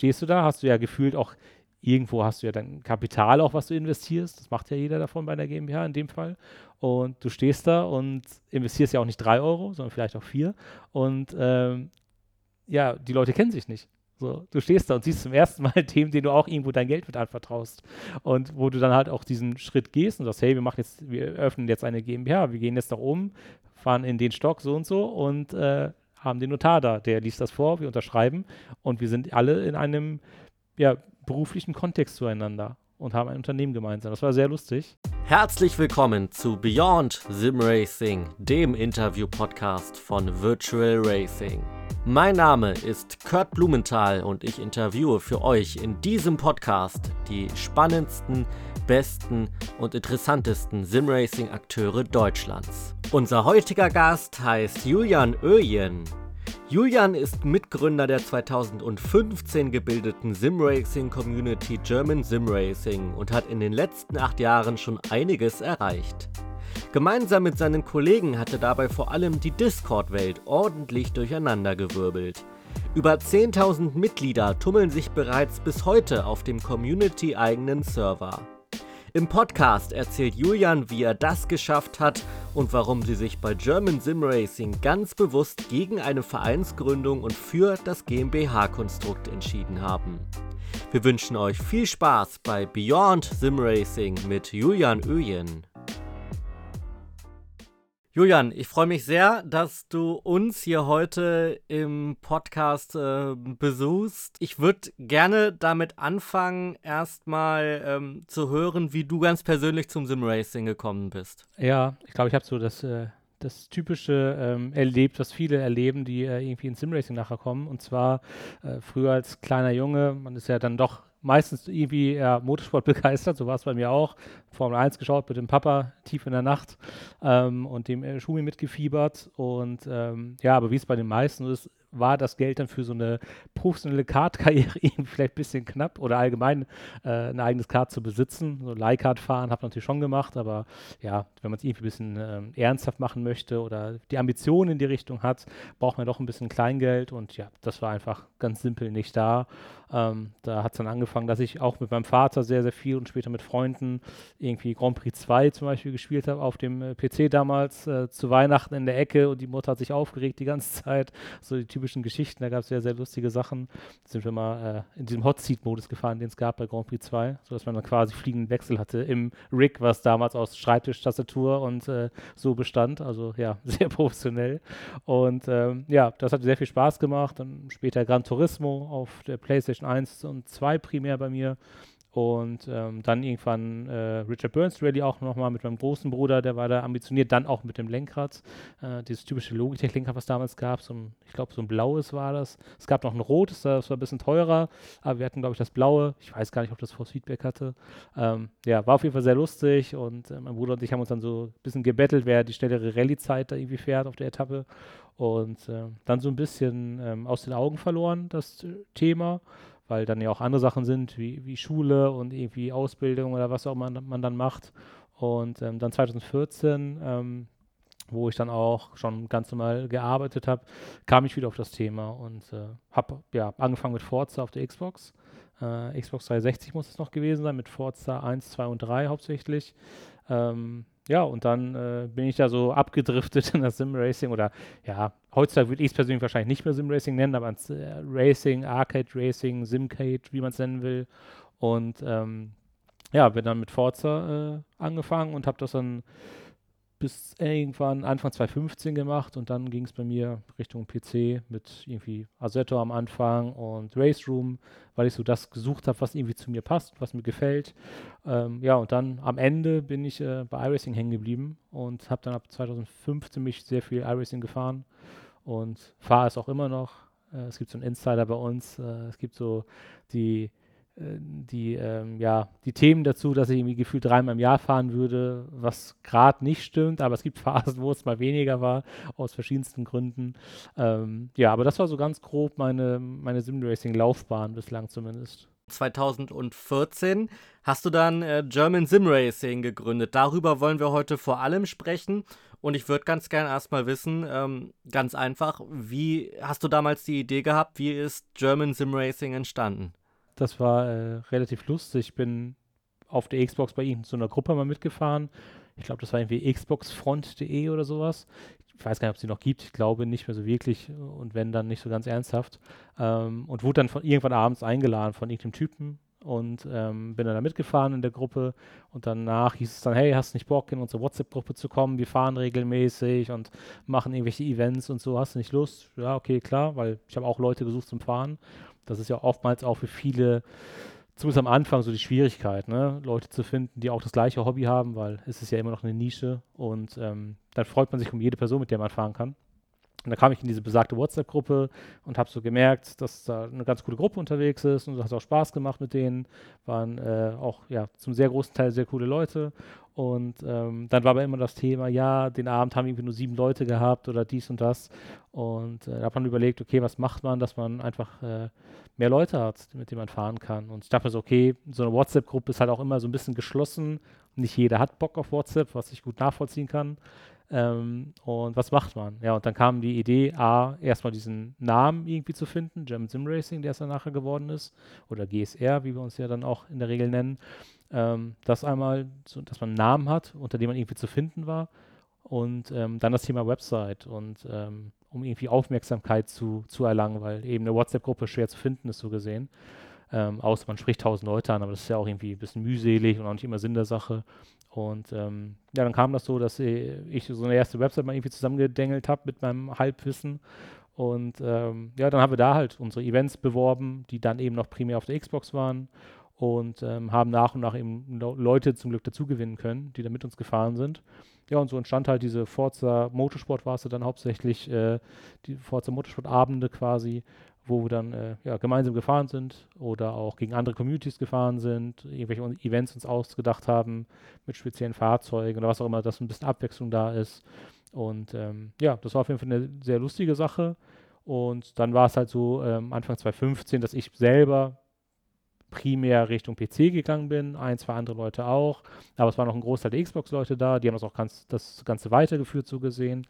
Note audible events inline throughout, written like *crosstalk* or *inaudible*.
stehst du da, hast du ja gefühlt auch irgendwo hast du ja dein Kapital auch, was du investierst. Das macht ja jeder davon bei einer GmbH in dem Fall. Und du stehst da und investierst ja auch nicht drei Euro, sondern vielleicht auch vier. Und ähm, ja, die Leute kennen sich nicht. So, du stehst da und siehst zum ersten Mal *laughs* dem, den du auch irgendwo dein Geld mit anvertraust. Und wo du dann halt auch diesen Schritt gehst und sagst, hey, wir machen jetzt, wir öffnen jetzt eine GmbH, wir gehen jetzt nach oben, fahren in den Stock so und so und äh, haben den Notar da, der liest das vor, wir unterschreiben und wir sind alle in einem ja, beruflichen Kontext zueinander und haben ein Unternehmen gemeinsam. Das war sehr lustig. Herzlich willkommen zu Beyond Sim Racing, dem Interview-Podcast von Virtual Racing. Mein Name ist Kurt Blumenthal und ich interviewe für euch in diesem Podcast die spannendsten, besten und interessantesten Simracing-Akteure Deutschlands. Unser heutiger Gast heißt Julian Öjen. Julian ist Mitgründer der 2015 gebildeten Simracing Community German Simracing und hat in den letzten acht Jahren schon einiges erreicht. Gemeinsam mit seinen Kollegen hat er dabei vor allem die Discord-Welt ordentlich durcheinandergewirbelt. Über 10.000 Mitglieder tummeln sich bereits bis heute auf dem community-eigenen Server. Im Podcast erzählt Julian, wie er das geschafft hat und warum sie sich bei German Sim Racing ganz bewusst gegen eine Vereinsgründung und für das GmbH-Konstrukt entschieden haben. Wir wünschen euch viel Spaß bei Beyond Sim Racing mit Julian Öjen. Julian, ich freue mich sehr, dass du uns hier heute im Podcast äh, besuchst. Ich würde gerne damit anfangen, erstmal ähm, zu hören, wie du ganz persönlich zum Simracing gekommen bist. Ja, ich glaube, ich habe so das, äh, das Typische ähm, erlebt, was viele erleben, die äh, irgendwie ins Simracing nachher kommen. Und zwar äh, früher als kleiner Junge, man ist ja dann doch meistens irgendwie eher Motorsport *laughs* begeistert, so war es bei mir auch. Formel 1 geschaut mit dem Papa tief in der Nacht ähm, und dem äh, Schumi mitgefiebert. Und ähm, ja, aber wie es bei den meisten ist, war das Geld dann für so eine professionelle Kart-Karriere *laughs* vielleicht ein bisschen knapp oder allgemein äh, ein eigenes Kart zu besitzen. So Leihkart fahren habe ich natürlich schon gemacht, aber ja, wenn man es irgendwie ein bisschen ähm, ernsthaft machen möchte oder die Ambitionen in die Richtung hat, braucht man doch ein bisschen Kleingeld und ja, das war einfach ganz simpel nicht da. Ähm, da hat es dann angefangen, dass ich auch mit meinem Vater sehr, sehr viel und später mit Freunden irgendwie Grand Prix 2 zum Beispiel gespielt habe auf dem äh, PC damals äh, zu Weihnachten in der Ecke und die Mutter hat sich aufgeregt die ganze *laughs* Zeit. So die typischen Geschichten, da gab es sehr, sehr lustige Sachen. Da sind wir mal äh, in diesem Hot Seat-Modus gefahren, den es gab bei Grand Prix 2, sodass man dann quasi fliegenden Wechsel hatte im Rig, was damals aus Schreibtisch, Tastatur und äh, so bestand. Also ja, *laughs* sehr professionell. Und ähm, ja, das hat sehr viel Spaß gemacht. Dann später Gran Turismo auf der PlayStation PlayStation 1 und 2 primär bei mir. Und ähm, dann irgendwann äh, Richard Burns Rally auch nochmal mit meinem großen Bruder, der war da ambitioniert, dann auch mit dem Lenkrad. Äh, dieses typische Logitech-Lenkrad, was damals gab, so ein, ich glaube, so ein blaues war das. Es gab noch ein rotes, das war ein bisschen teurer, aber wir hatten, glaube ich, das blaue. Ich weiß gar nicht, ob das Force Feedback hatte. Ähm, ja, war auf jeden Fall sehr lustig und äh, mein Bruder und ich haben uns dann so ein bisschen gebettelt, wer die schnellere Rallye-Zeit da irgendwie fährt auf der Etappe. Und äh, dann so ein bisschen ähm, aus den Augen verloren, das äh, Thema weil dann ja auch andere Sachen sind, wie, wie Schule und irgendwie Ausbildung oder was auch man, man dann macht. Und ähm, dann 2014, ähm, wo ich dann auch schon ganz normal gearbeitet habe, kam ich wieder auf das Thema und äh, habe ja angefangen mit Forza auf der Xbox. Äh, Xbox 360 muss es noch gewesen sein, mit Forza 1, 2 und 3 hauptsächlich. Ähm, ja, und dann äh, bin ich da so abgedriftet in das Sim-Racing oder ja, heutzutage würde ich es persönlich wahrscheinlich nicht mehr Sim-Racing nennen, aber ans äh, Racing, Arcade-Racing, Simcade, wie man es nennen will. Und ähm, ja, bin dann mit Forza äh, angefangen und habe das dann bis irgendwann Anfang 2015 gemacht und dann ging es bei mir Richtung PC mit irgendwie Assetto am Anfang und Race Room, weil ich so das gesucht habe, was irgendwie zu mir passt, was mir gefällt. Ähm, ja, und dann am Ende bin ich äh, bei iRacing hängen geblieben und habe dann ab 2015 mich sehr viel iRacing gefahren und fahre es auch immer noch. Äh, es gibt so einen Insider bei uns, äh, es gibt so die die, ähm, ja, die Themen dazu, dass ich irgendwie gefühlt dreimal im Jahr fahren würde, was gerade nicht stimmt, aber es gibt *laughs* Phasen, wo es mal weniger war, aus verschiedensten Gründen. Ähm, ja, aber das war so ganz grob meine, meine Simracing-Laufbahn bislang zumindest. 2014 hast du dann äh, German Sim Racing gegründet. Darüber wollen wir heute vor allem sprechen. Und ich würde ganz gern erstmal wissen, ähm, ganz einfach, wie hast du damals die Idee gehabt, wie ist German Sim Racing entstanden? Das war äh, relativ lustig. Ich bin auf der Xbox bei ihnen zu einer Gruppe mal mitgefahren. Ich glaube, das war irgendwie xboxfront.de oder sowas. Ich weiß gar nicht, ob es die noch gibt. Ich glaube nicht mehr so wirklich und wenn dann nicht so ganz ernsthaft. Ähm, und wurde dann von, irgendwann abends eingeladen von irgendeinem Typen und ähm, bin dann da mitgefahren in der Gruppe und danach hieß es dann, hey, hast du nicht Bock, in unsere WhatsApp-Gruppe zu kommen? Wir fahren regelmäßig und machen irgendwelche Events und so, hast du nicht Lust? Ja, okay, klar, weil ich habe auch Leute gesucht zum Fahren. Das ist ja oftmals auch für viele, zumindest am Anfang, so die Schwierigkeit, ne? Leute zu finden, die auch das gleiche Hobby haben, weil es ist ja immer noch eine Nische und ähm, dann freut man sich um jede Person, mit der man fahren kann. Und da kam ich in diese besagte WhatsApp-Gruppe und habe so gemerkt, dass da eine ganz coole Gruppe unterwegs ist und hat auch Spaß gemacht mit denen. Waren äh, auch ja zum sehr großen Teil sehr coole Leute. Und ähm, dann war aber immer das Thema, ja, den Abend haben irgendwie nur sieben Leute gehabt oder dies und das. Und äh, da hat man überlegt, okay, was macht man, dass man einfach äh, mehr Leute hat, mit denen man fahren kann. Und ich dachte mir so, okay, so eine WhatsApp-Gruppe ist halt auch immer so ein bisschen geschlossen. Nicht jeder hat Bock auf WhatsApp, was ich gut nachvollziehen kann. Ähm, und was macht man? Ja, und dann kam die Idee, A, erstmal diesen Namen irgendwie zu finden, German Sim Racing, der es dann nachher geworden ist, oder GSR, wie wir uns ja dann auch in der Regel nennen. Ähm, das einmal, so, dass man einen Namen hat, unter dem man irgendwie zu finden war. Und ähm, dann das Thema Website und ähm, um irgendwie Aufmerksamkeit zu, zu erlangen, weil eben eine WhatsApp-Gruppe schwer zu finden ist, so gesehen. Ähm, außer man spricht tausend Leute an, aber das ist ja auch irgendwie ein bisschen mühselig und auch nicht immer Sinn der Sache. Und ähm, ja, dann kam das so, dass ich so eine erste Website mal irgendwie zusammengedengelt habe mit meinem Halbwissen. Und ähm, ja, dann haben wir da halt unsere Events beworben, die dann eben noch primär auf der Xbox waren und ähm, haben nach und nach eben Leute zum Glück dazu gewinnen können, die da mit uns gefahren sind. Ja, und so entstand halt diese Forza Motorsport war es dann hauptsächlich, äh, die Forza Motorsport Abende quasi, wo wir dann äh, ja, gemeinsam gefahren sind oder auch gegen andere Communities gefahren sind, irgendwelche Events uns ausgedacht haben mit speziellen Fahrzeugen oder was auch immer, dass ein bisschen Abwechslung da ist. Und ähm, ja, das war auf jeden Fall eine sehr lustige Sache. Und dann war es halt so ähm, Anfang 2015, dass ich selber primär Richtung PC gegangen bin, ein, zwei andere Leute auch, aber es war noch ein Großteil der Xbox-Leute da, die haben das auch ganz, das Ganze weitergeführt, so gesehen.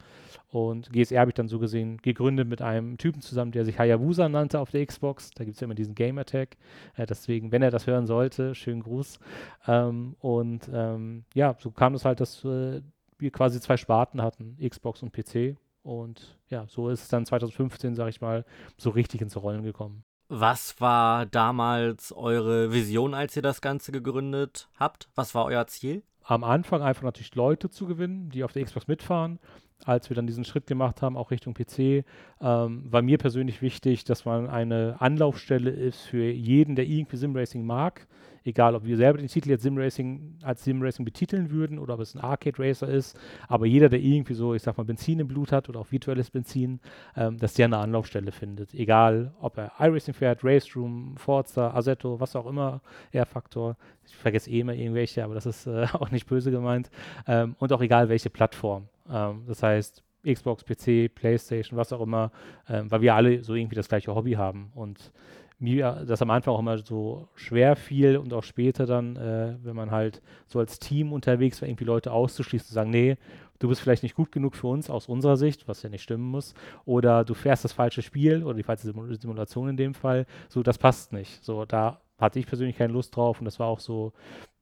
Und GSR habe ich dann so gesehen gegründet mit einem Typen zusammen, der sich Hayabusa nannte auf der Xbox. Da gibt es ja immer diesen Game-Attack. Äh, deswegen, wenn er das hören sollte, schönen Gruß. Ähm, und ähm, ja, so kam es halt, dass äh, wir quasi zwei Sparten hatten, Xbox und PC. Und ja, so ist es dann 2015, sage ich mal, so richtig ins Rollen gekommen. Was war damals eure Vision, als ihr das Ganze gegründet habt? Was war euer Ziel? Am Anfang einfach natürlich Leute zu gewinnen, die auf der Xbox mitfahren. Als wir dann diesen Schritt gemacht haben, auch Richtung PC, ähm, war mir persönlich wichtig, dass man eine Anlaufstelle ist für jeden, der irgendwie Simracing mag egal ob wir selber den Titel jetzt Simracing als Simracing betiteln würden oder ob es ein Arcade Racer ist, aber jeder, der irgendwie so, ich sag mal, Benzin im Blut hat oder auch virtuelles Benzin, ähm, dass der eine Anlaufstelle findet. Egal, ob er iRacing fährt, Race Room, Forza, Assetto, was auch immer, R-Faktor. Ich vergesse eh immer irgendwelche, aber das ist äh, *laughs* auch nicht böse gemeint. Ähm, und auch egal, welche Plattform. Ähm, das heißt, Xbox, PC, PlayStation, was auch immer, ähm, weil wir alle so irgendwie das gleiche Hobby haben. Und mir das am Anfang auch immer so schwer fiel und auch später dann, äh, wenn man halt so als Team unterwegs war, irgendwie Leute auszuschließen, zu sagen, nee, du bist vielleicht nicht gut genug für uns aus unserer Sicht, was ja nicht stimmen muss, oder du fährst das falsche Spiel oder die falsche Simulation in dem Fall, so, das passt nicht. So, da hatte ich persönlich keine Lust drauf und das war auch so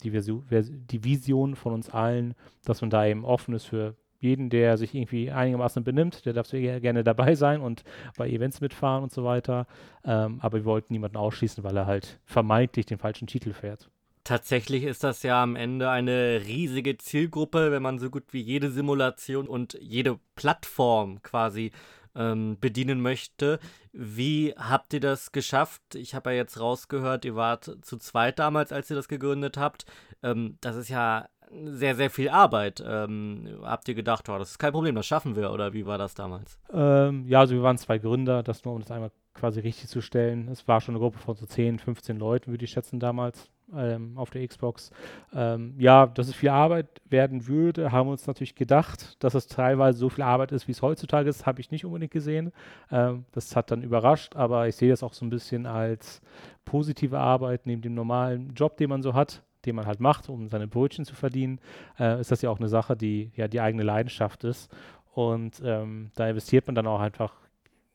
die, Version, die Vision von uns allen, dass man da eben offen ist für jeden, der sich irgendwie einigermaßen benimmt, der darf sehr gerne dabei sein und bei Events mitfahren und so weiter. Ähm, aber wir wollten niemanden ausschließen, weil er halt vermeintlich den falschen Titel fährt. Tatsächlich ist das ja am Ende eine riesige Zielgruppe, wenn man so gut wie jede Simulation und jede Plattform quasi ähm, bedienen möchte. Wie habt ihr das geschafft? Ich habe ja jetzt rausgehört, ihr wart zu zweit damals, als ihr das gegründet habt. Ähm, das ist ja sehr, sehr viel Arbeit. Ähm, habt ihr gedacht, oh, das ist kein Problem, das schaffen wir oder wie war das damals? Ähm, ja, also wir waren zwei Gründer, das nur um das einmal quasi richtig zu stellen. Es war schon eine Gruppe von so 10, 15 Leuten, würde ich schätzen damals. ähm, auf der Xbox. Ähm, ja, dass es viel Arbeit werden würde, haben wir uns natürlich gedacht. Dass es teilweise so viel Arbeit ist, wie es heutzutage ist, habe ich nicht unbedingt gesehen. Ähm, das hat dann überrascht, aber ich sehe das auch so ein bisschen als positive Arbeit neben dem normalen Job, den man so hat den man halt macht, um seine Brötchen zu verdienen, äh, ist das ja auch eine Sache, die ja die eigene Leidenschaft ist. Und ähm, da investiert man dann auch einfach,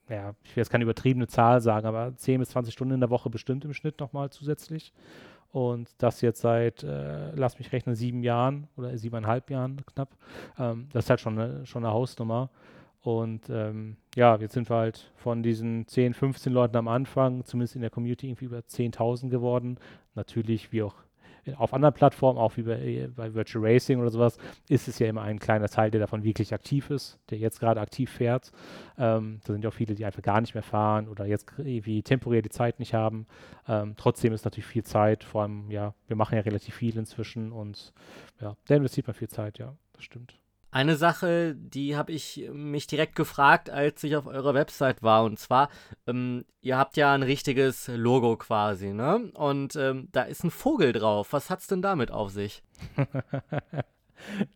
ja, ich will jetzt keine übertriebene Zahl sagen, aber 10 bis 20 Stunden in der Woche bestimmt im Schnitt nochmal zusätzlich. Und das jetzt seit, äh, lass mich rechnen, sieben Jahren oder siebeneinhalb Jahren knapp. Ähm, das ist halt schon eine, schon eine Hausnummer. Und ähm, ja, jetzt sind wir halt von diesen 10, 15 Leuten am Anfang, zumindest in der Community, irgendwie über 10.000 geworden. Natürlich, wie auch auf anderen Plattformen, auch wie bei, bei, Virtual Racing oder sowas, ist es ja immer ein kleiner Teil, der davon wirklich aktiv ist, der jetzt gerade aktiv fährt. Ähm, da sind ja auch viele, die einfach gar nicht mehr fahren oder jetzt irgendwie temporär die Zeit nicht haben. Ähm, trotzdem ist natürlich viel Zeit, vor allem, ja, wir machen ja relativ viel inzwischen und ja, da investiert man viel Zeit, ja, das stimmt. Eine Sache, die habe ich mich direkt gefragt, als ich auf eurer Website war. Und zwar, ähm, ihr habt ja ein richtiges Logo quasi, ne? Und ähm, da ist ein Vogel drauf. Was hat's denn damit auf sich? *laughs*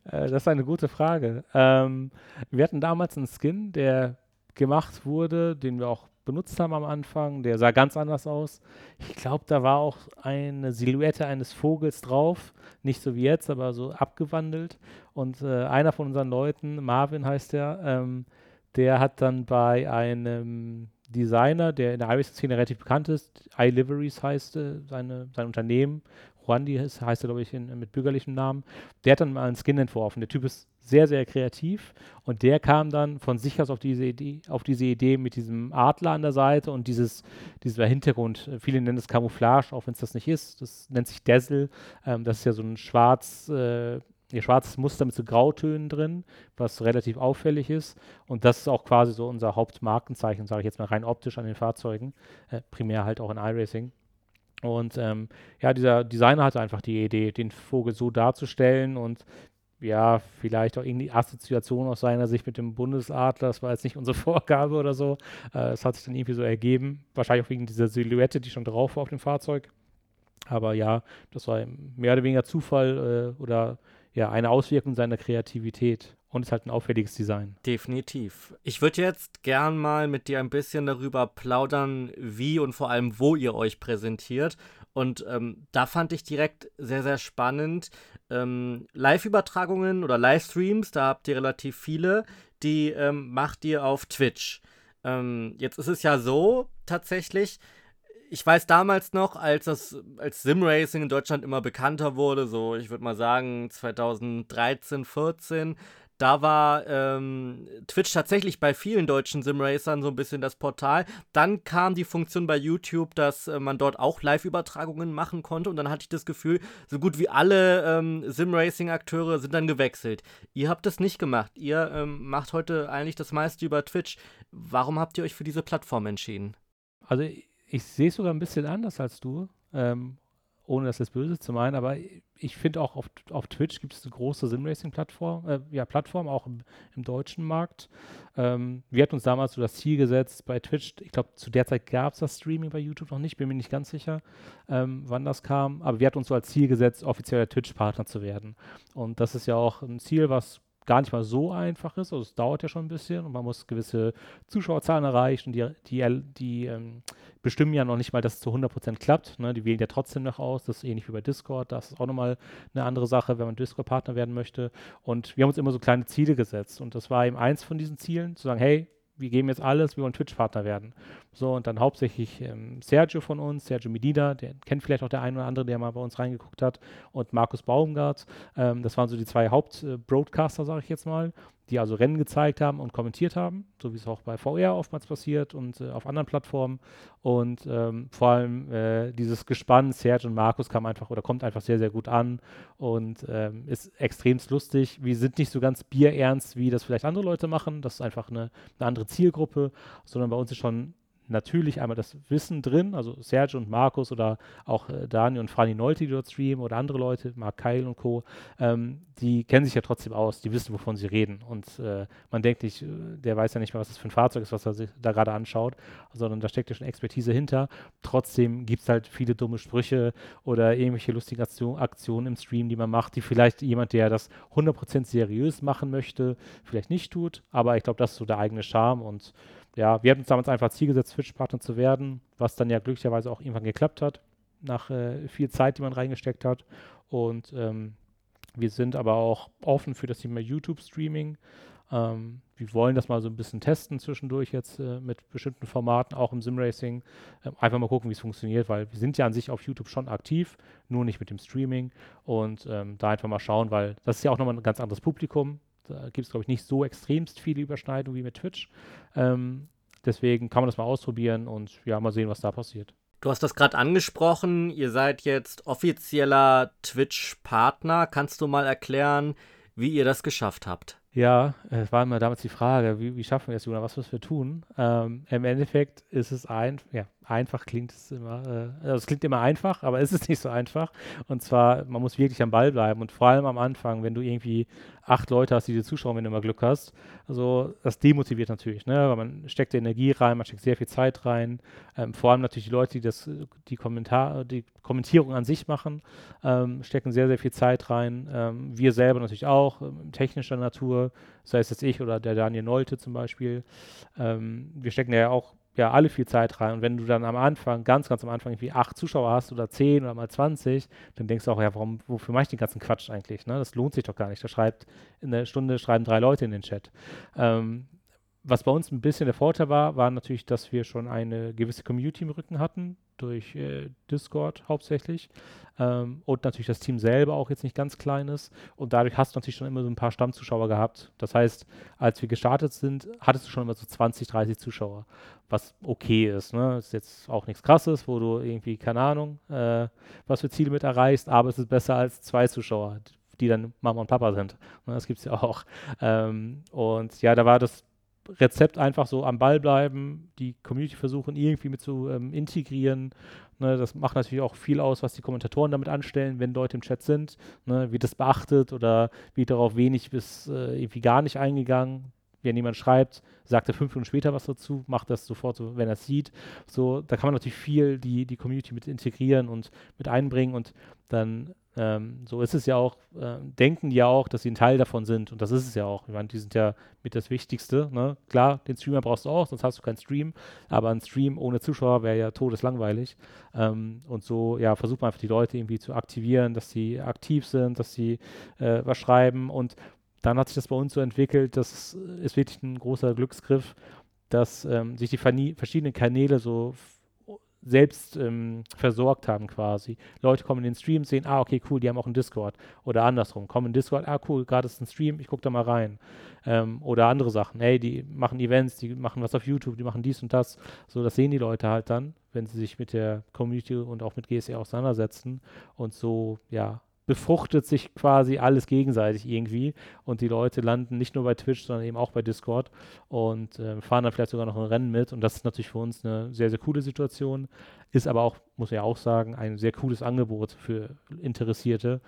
Äh, das ist eine gute Frage. Ähm, wir hatten damals einen Skin, der gemacht wurde, den wir auch benutzt haben am Anfang. Der sah ganz anders aus. Ich glaube, da war auch eine Silhouette eines Vogels drauf. Nicht so wie jetzt, aber so abgewandelt. Und äh, einer von unseren Leuten, Marvin heißt der, ähm, der hat dann bei einem Designer, der in der iRacing-Szene relativ bekannt ist, iLiveries heißt äh, seine, sein Unternehmen, Juandi heißt, heißt er, glaube ich, in, mit bürgerlichem Namen, der hat dann mal einen Skin entworfen. Der Typ ist sehr, sehr kreativ und der kam dann von sich aus auf diese Idee, auf diese Idee mit diesem Adler an der Seite und dieses, dieser Hintergrund. Viele nennen es Camouflage, auch wenn es das nicht ist. Das nennt sich Dazzle. Ähm, das ist ja so ein schwarz, äh, ja, schwarzes Muster mit so Grautönen drin, was relativ auffällig ist. Und das ist auch quasi so unser Hauptmarkenzeichen, sage ich jetzt mal rein optisch an den Fahrzeugen, äh, primär halt auch in iRacing. Und ähm, ja, dieser Designer hatte einfach die Idee, den Vogel so darzustellen und ja, vielleicht auch irgendwie Assoziation aus seiner Sicht mit dem Bundesadler. Das war jetzt nicht unsere *laughs* Vorgabe oder so. Äh, es hat sich dann irgendwie so ergeben. Wahrscheinlich auch wegen dieser Silhouette, die schon drauf war auf dem Fahrzeug. Aber ja, das war mehr oder weniger Zufall äh, oder ja, eine Auswirkung seiner Kreativität. Und ist halt ein auffälliges Design. Definitiv. Ich würde jetzt gern mal mit dir ein bisschen darüber plaudern, wie und vor allem, wo ihr euch präsentiert. Und ähm, da fand ich direkt sehr, sehr spannend. Ähm, Live-Übertragungen oder Livestreams, da habt ihr relativ viele, die ähm, macht ihr auf Twitch. Ähm, jetzt ist es ja so, tatsächlich, ich weiß damals noch, als das als Simracing in Deutschland immer bekannter wurde, so ich würde mal sagen 2013, 14, da war ähm, Twitch tatsächlich bei vielen deutschen Simracern so ein bisschen das Portal. Dann kam die Funktion bei YouTube, dass äh, man dort auch Live-Übertragungen machen konnte. Und dann hatte ich das Gefühl, so gut wie alle ähm, Simracing-Akteure sind dann gewechselt. Ihr habt das nicht gemacht. Ihr ähm, macht heute eigentlich das meiste über Twitch. Warum habt ihr euch für diese Plattform entschieden? Also ich, sehe es sogar ein bisschen anders als du. Ähm, ohne das jetzt böse zu meinen, aber ich finde auch auf, auf Twitch gibt es eine große Simracing-Plattform, äh, ja, Plattform, auch im, im deutschen Markt. Ähm, wir hatten uns damals so das Ziel gesetzt bei Twitch, ich glaube, zu der Zeit gab es das Streaming bei YouTube noch nicht, bin mir nicht ganz sicher, ähm, wann das kam, aber wir hatten uns so als Ziel gesetzt, offizieller Twitch-Partner zu werden. Und das ist ja auch ein Ziel, was gar nicht mal so einfach ist. Also es dauert ja schon ein bisschen und man muss gewisse Zuschauerzahlen erreichen. Die, die, die ähm, bestimmen ja noch nicht mal, dass es zu 100% klappt. Ne? Die wählen ja trotzdem noch aus. Das ist ähnlich wie bei Discord. Das ist auch nochmal eine andere Sache, wenn man Discord-Partner werden möchte. Und wir haben uns immer so kleine Ziele gesetzt. Und das war eben eins von diesen Zielen, zu sagen, hey, wir geben jetzt alles, wir wollen Twitch-Partner werden. So, und dann hauptsächlich ähm, Sergio von uns, Sergio Medina, der kennt vielleicht auch der eine oder andere, der mal bei uns reingeguckt hat, und Markus Baumgart. Ähm, das waren so die zwei Haupt-Broadcaster, äh, sage ich jetzt mal die also Rennen gezeigt haben und kommentiert haben, so wie es auch bei VR oftmals passiert und äh, auf anderen Plattformen. Und ähm, vor allem äh, dieses Gespann, Serge und Markus kam einfach oder kommt einfach sehr, sehr gut an und ähm, ist extrem lustig. Wir sind nicht so ganz bierernst, wie das vielleicht andere Leute machen. Das ist einfach eine, eine andere Zielgruppe, sondern bei uns ist schon natürlich einmal das Wissen drin, also Sergio und Markus oder auch äh, Daniel und Franny Nolte, die dort streamen oder andere Leute, Mark Keil und Co., ähm, die kennen sich ja trotzdem aus, die wissen, wovon sie reden. Und äh, man denkt nicht, äh, der weiß ja nicht mehr, was das für ein Fahrzeug ist, was er sich da gerade anschaut, sondern da steckt ja schon Expertise hinter. Trotzdem gibt es halt viele dumme Sprüche oder irgendwelche lustigen Aktion, Aktionen im Stream, die man macht, die vielleicht jemand, der das 100% seriös machen möchte, vielleicht nicht tut. Aber ich glaube, das ist so der eigene Charme und ja, wir hatten uns damals einfach Ziel gesetzt, Twitch-Partner zu werden, was dann ja glücklicherweise auch irgendwann geklappt hat, nach äh, viel Zeit, die man reingesteckt hat. Und ähm, wir sind aber auch offen für das Thema YouTube-Streaming. Ähm, wir wollen das mal so ein bisschen testen zwischendurch jetzt äh, mit bestimmten Formaten, auch im Simracing. Ähm, einfach mal gucken, wie es funktioniert, weil wir sind ja an sich auf YouTube schon aktiv, nur nicht mit dem Streaming. Und ähm, da einfach mal schauen, weil das ist ja auch nochmal ein ganz anderes Publikum. Da gibt es, glaube ich, nicht so extremst viele Überschneidungen wie mit Twitch. Ähm, deswegen kann man das mal ausprobieren und ja, mal sehen, was da passiert. Du hast das gerade angesprochen, ihr seid jetzt offizieller Twitch-Partner. Kannst du mal erklären, wie ihr das geschafft habt? Ja, es war immer damals die Frage, wie, wie schaffen wir das, Juna, was müssen wir tun? Ähm, Im Endeffekt ist es ein, ja, einfach klingt es immer, äh, also es klingt immer einfach, aber es ist nicht so einfach. Und zwar, man muss wirklich am Ball bleiben und vor allem am Anfang, wenn du irgendwie acht Leute hast, die dir zuschauen, wenn du immer Glück hast. Also das demotiviert natürlich, ne? weil man steckt Energie rein, man steckt sehr viel Zeit rein. Ähm, vor allem natürlich die Leute, die das, die Kommentar, die Kommentierung an sich machen, ähm, stecken sehr, sehr viel Zeit rein. Ähm, wir selber natürlich auch, ähm, technischer Natur, sei es jetzt ich oder der Daniel Nolte zum Beispiel. Ähm, wir stecken ja auch ja alle viel Zeit rein. Und wenn du dann am Anfang, ganz, ganz am Anfang irgendwie acht Zuschauer hast oder zehn oder mal 20, dann denkst du auch, ja, warum, wofür mache ich den ganzen Quatsch eigentlich? Ne? Das lohnt sich doch gar nicht. Da schreibt in der Stunde schreiben drei Leute in den Chat. Ähm, was bei uns ein bisschen der Vorteil war, war natürlich, dass wir schon eine gewisse Community im Rücken hatten, durch äh, Discord hauptsächlich. Ähm, und natürlich das Team selber auch jetzt nicht ganz klein ist. Und dadurch hast du natürlich schon immer so ein paar Stammzuschauer gehabt. Das heißt, als wir gestartet sind, hattest du schon immer so 20, 30 Zuschauer, was okay ist. Ne? Ist jetzt auch nichts krasses, wo du irgendwie, keine Ahnung, äh, was für Ziele mit erreichst, aber es ist besser als zwei Zuschauer, die dann Mama und Papa sind. Ne? Das gibt es ja auch. Ähm, und ja, da war das Rezept einfach so am Ball bleiben, die Community versuchen irgendwie mit zu ähm, integrieren. Ne, das macht natürlich auch viel aus, was die Kommentatoren damit anstellen, wenn Leute im Chat sind. Ne, wird das beachtet oder wird darauf wenig bis äh, irgendwie gar nicht eingegangen? Wenn jemand schreibt, sagt er fünf Minuten später was dazu, macht das sofort, so, wenn er es sieht. So, da kann man natürlich viel die, die Community mit integrieren und mit einbringen und dann ähm, so ist es ja auch, äh, denken die ja auch, dass sie ein Teil davon sind. Und das ist es ja auch. Ich meine, die sind ja mit das Wichtigste. Ne? Klar, den Streamer brauchst du auch, sonst hast du keinen Stream. Aber ein Stream ohne Zuschauer wäre ja todeslangweilig. Ähm, und so, ja, versucht man einfach die Leute irgendwie zu aktivieren, dass sie aktiv sind, dass sie äh, was schreiben. Und dann hat sich das bei uns so entwickelt, das ist wirklich ein großer Glücksgriff, dass ähm, sich die verschiedenen Kanäle so selbst ähm, versorgt haben quasi. Leute kommen in den Stream, sehen, ah, okay, cool, die haben auch einen Discord. Oder andersrum, kommen in Discord, ah, cool, gerade ist ein Stream, ich gucke da mal rein. Ähm, oder andere Sachen, hey, die machen Events, die machen was auf YouTube, die machen dies und das. So, das sehen die Leute halt dann, wenn sie sich mit der Community und auch mit GSE auseinandersetzen. Und so, ja, befruchtet sich quasi alles gegenseitig irgendwie und die Leute landen nicht nur bei Twitch, sondern eben auch bei Discord und äh, fahren dann vielleicht sogar noch ein Rennen mit und das ist natürlich für uns eine sehr, sehr coole Situation, ist aber auch, muss man ja auch sagen, ein sehr cooles Angebot für Interessierte.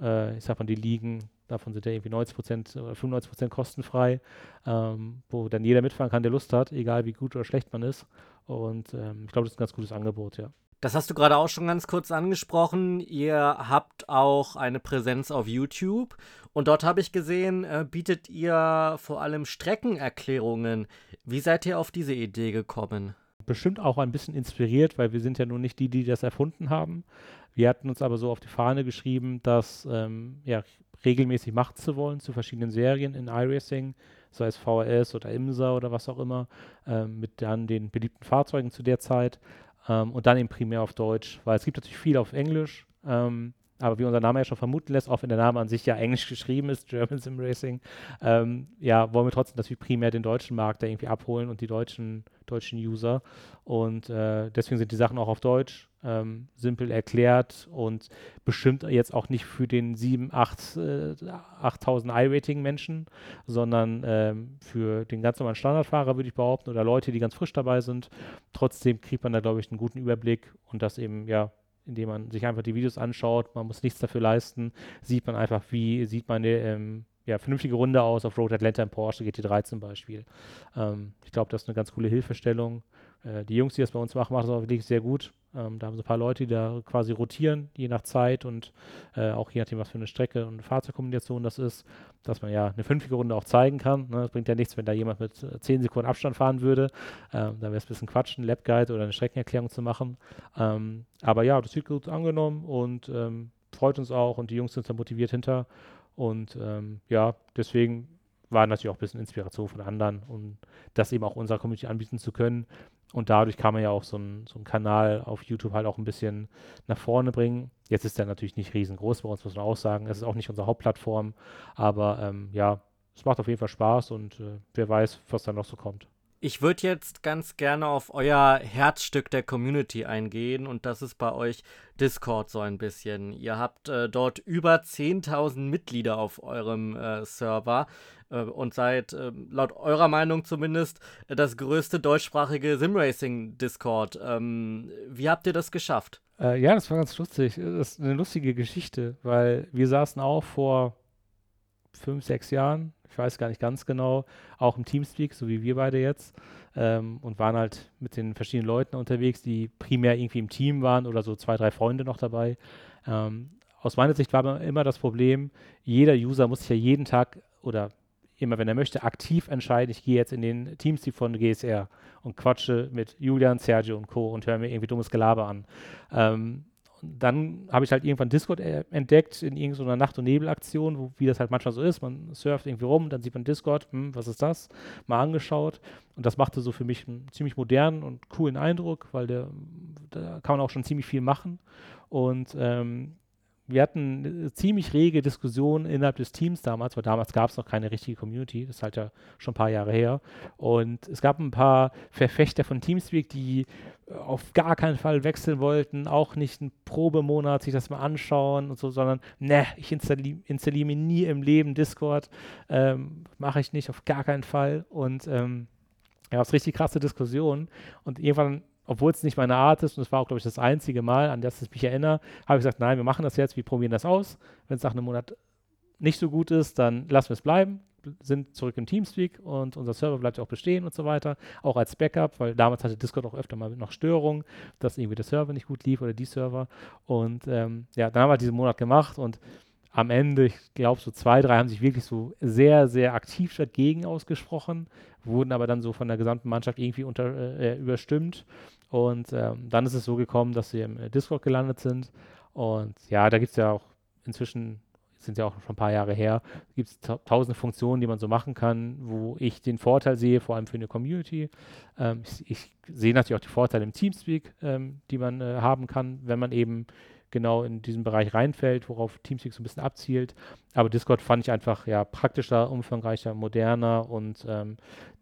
Äh, ich sag mal, die Ligen, davon sind ja irgendwie 90 Prozent oder 95 Prozent kostenfrei, ähm, wo dann jeder mitfahren kann, der Lust hat, egal wie gut oder schlecht man ist und ähm, ich glaube, das ist ein ganz gutes Angebot, ja. Das hast du gerade auch schon ganz kurz angesprochen. Ihr habt auch eine Präsenz auf YouTube und dort habe ich gesehen, äh, bietet ihr vor allem Streckenerklärungen. Wie seid ihr auf diese Idee gekommen? Bestimmt auch ein bisschen inspiriert, weil wir sind ja nun nicht die, die das erfunden haben. Wir hatten uns aber so auf die Fahne geschrieben, das ähm, ja, regelmäßig machen zu wollen zu verschiedenen Serien in iRacing, sei es VRS oder IMSA oder was auch immer, ähm, mit dann den beliebten Fahrzeugen zu der Zeit. Ähm, und dann eben primär auf Deutsch, weil es gibt natürlich viel auf Englisch. Ähm, Aber wie unser Name ja schon vermuten lässt, auch wenn der Name an sich ja englisch geschrieben ist, *laughs* German Sim Racing, ähm, ja, wollen wir trotzdem natürlich primär den deutschen Markt da irgendwie abholen und die deutschen, deutschen User. Und äh, deswegen sind die Sachen auch auf Deutsch, ähm, simpel erklärt und bestimmt jetzt auch nicht für den 7, 8, äh, 8000 i-Rating Menschen, sondern ähm, für den ganz normalen Standardfahrer, würde ich behaupten, oder Leute, die ganz frisch dabei sind. Trotzdem kriegt man da, glaube ich, einen guten Überblick und das eben, ja, indem man sich einfach die Videos anschaut, man muss nichts dafür leisten, sieht man einfach, wie sieht meine ähm, ja, vernünftige Runde aus auf Road Atlanta im Porsche GT3 zum Beispiel. Ähm, ich glaube, das ist eine ganz coole Hilfestellung. Äh, die Jungs, die das bei uns machen, machen das auch wirklich sehr gut. Ähm, da haben so ein paar Leute, die da quasi rotieren, je nach Zeit und äh, auch je nachdem, was für eine Strecke und Fahrzeugkombination das ist, dass man ja eine fünfige Runde auch zeigen kann. Ne? Das bringt ja nichts, wenn da jemand mit äh, 10 Sekunden Abstand fahren würde. Ähm, da wäre es ein bisschen Quatsch, einen Lap-Guide oder eine Streckenerklärung zu machen. Ähm, aber ja, das wird gut angenommen und ähm, freut uns auch und die Jungs sind da motiviert hinter. Und ähm, ja, deswegen war natürlich auch ein bisschen Inspiration von anderen, um das eben auch unserer Community anbieten zu können. Und dadurch kann man ja auch so einen so Kanal auf YouTube halt auch ein bisschen nach vorne bringen. Jetzt ist der natürlich nicht riesengroß bei uns, muss man auch sagen. Es ist auch nicht unsere Hauptplattform, aber ähm, ja, es macht auf jeden Fall Spaß und äh, wer weiß, was da noch so kommt. Ich würde jetzt ganz gerne auf euer Herzstück der Community eingehen und das ist bei euch Discord so ein bisschen. Ihr habt äh, dort über 10.000 Mitglieder auf eurem äh, Server und seid äh, laut eurer Meinung zumindest das größte deutschsprachige Simracing-Discord. Ähm, wie habt ihr das geschafft? Äh, ja, das war ganz lustig. Das ist eine lustige Geschichte, weil wir saßen auch vor fünf, sechs Jahren, ich weiß gar nicht ganz genau, auch im Teamspeak, so wie wir beide jetzt, ähm, und waren halt mit den verschiedenen Leuten unterwegs, die primär irgendwie im Team waren oder so zwei, drei Freunde noch dabei. Ähm, aus meiner Sicht war immer das Problem, jeder User muss sich ja jeden Tag oder immer, wenn er möchte, aktiv entscheiden, ich gehe jetzt in den Teamspeak von GSR und quatsche mit Julian, Sergio und Co. und höre mir irgendwie dummes Gelaber an. Ähm, dann habe ich halt irgendwann Discord äh, entdeckt in irgendeiner Nacht- und Nebelaktion, wie das halt manchmal so ist. Man surft irgendwie rum, dann sieht man Discord, hm, was ist das? Mal angeschaut. Und das machte so für mich einen ziemlich modernen und coolen Eindruck, weil der, da kann man auch schon ziemlich viel machen. Und ähm, wir hatten ziemlich rege Diskussion innerhalb des Teams damals, weil damals gab es noch keine richtige Community, das ist halt ja schon ein paar Jahre her. Und es gab ein paar Verfechter von Teamspeak, die auf gar keinen Fall wechseln wollten, auch nicht einen Probemonat sich das mal anschauen und so, sondern ne, ich installi installiere mir nie im Leben Discord, ähm, mache ich nicht, auf gar keinen Fall. Und ähm, ja, es richtig krasse Diskussion. Und irgendwann obwohl es nicht meine Art ist, und es war auch, glaube ich, das einzige Mal, an das ich mich erinnere, habe ich gesagt, nein, wir machen das jetzt, wir probieren das aus. Wenn es nach einem Monat nicht so gut ist, dann lassen wir es bleiben, sind zurück im Teamspeak und unser Server bleibt auch bestehen und so weiter, auch als Backup, weil damals hatte Discord auch öfter mal noch Störungen, dass irgendwie der Server nicht gut lief oder die Server. Und ähm, ja, dann haben wir diesen Monat gemacht und am Ende, ich glaube, so zwei, drei haben sich wirklich so sehr, sehr aktiv dagegen ausgesprochen, wurden aber dann so von der gesamten Mannschaft irgendwie unter, äh, überstimmt. Und ähm, dann ist es so gekommen, dass sie im Discord gelandet sind. Und ja, da gibt es ja auch inzwischen, sind ja auch schon ein paar Jahre her, gibt es ta tausende Funktionen, die man so machen kann, wo ich den Vorteil sehe, vor allem für eine Community. Ähm, ich, ich sehe natürlich auch die Vorteile im Teamspeak, ähm, die man äh, haben kann, wenn man eben genau in diesen Bereich reinfällt, worauf Teamspeak so ein bisschen abzielt. Aber Discord fand ich einfach ja praktischer, umfangreicher, moderner und ähm,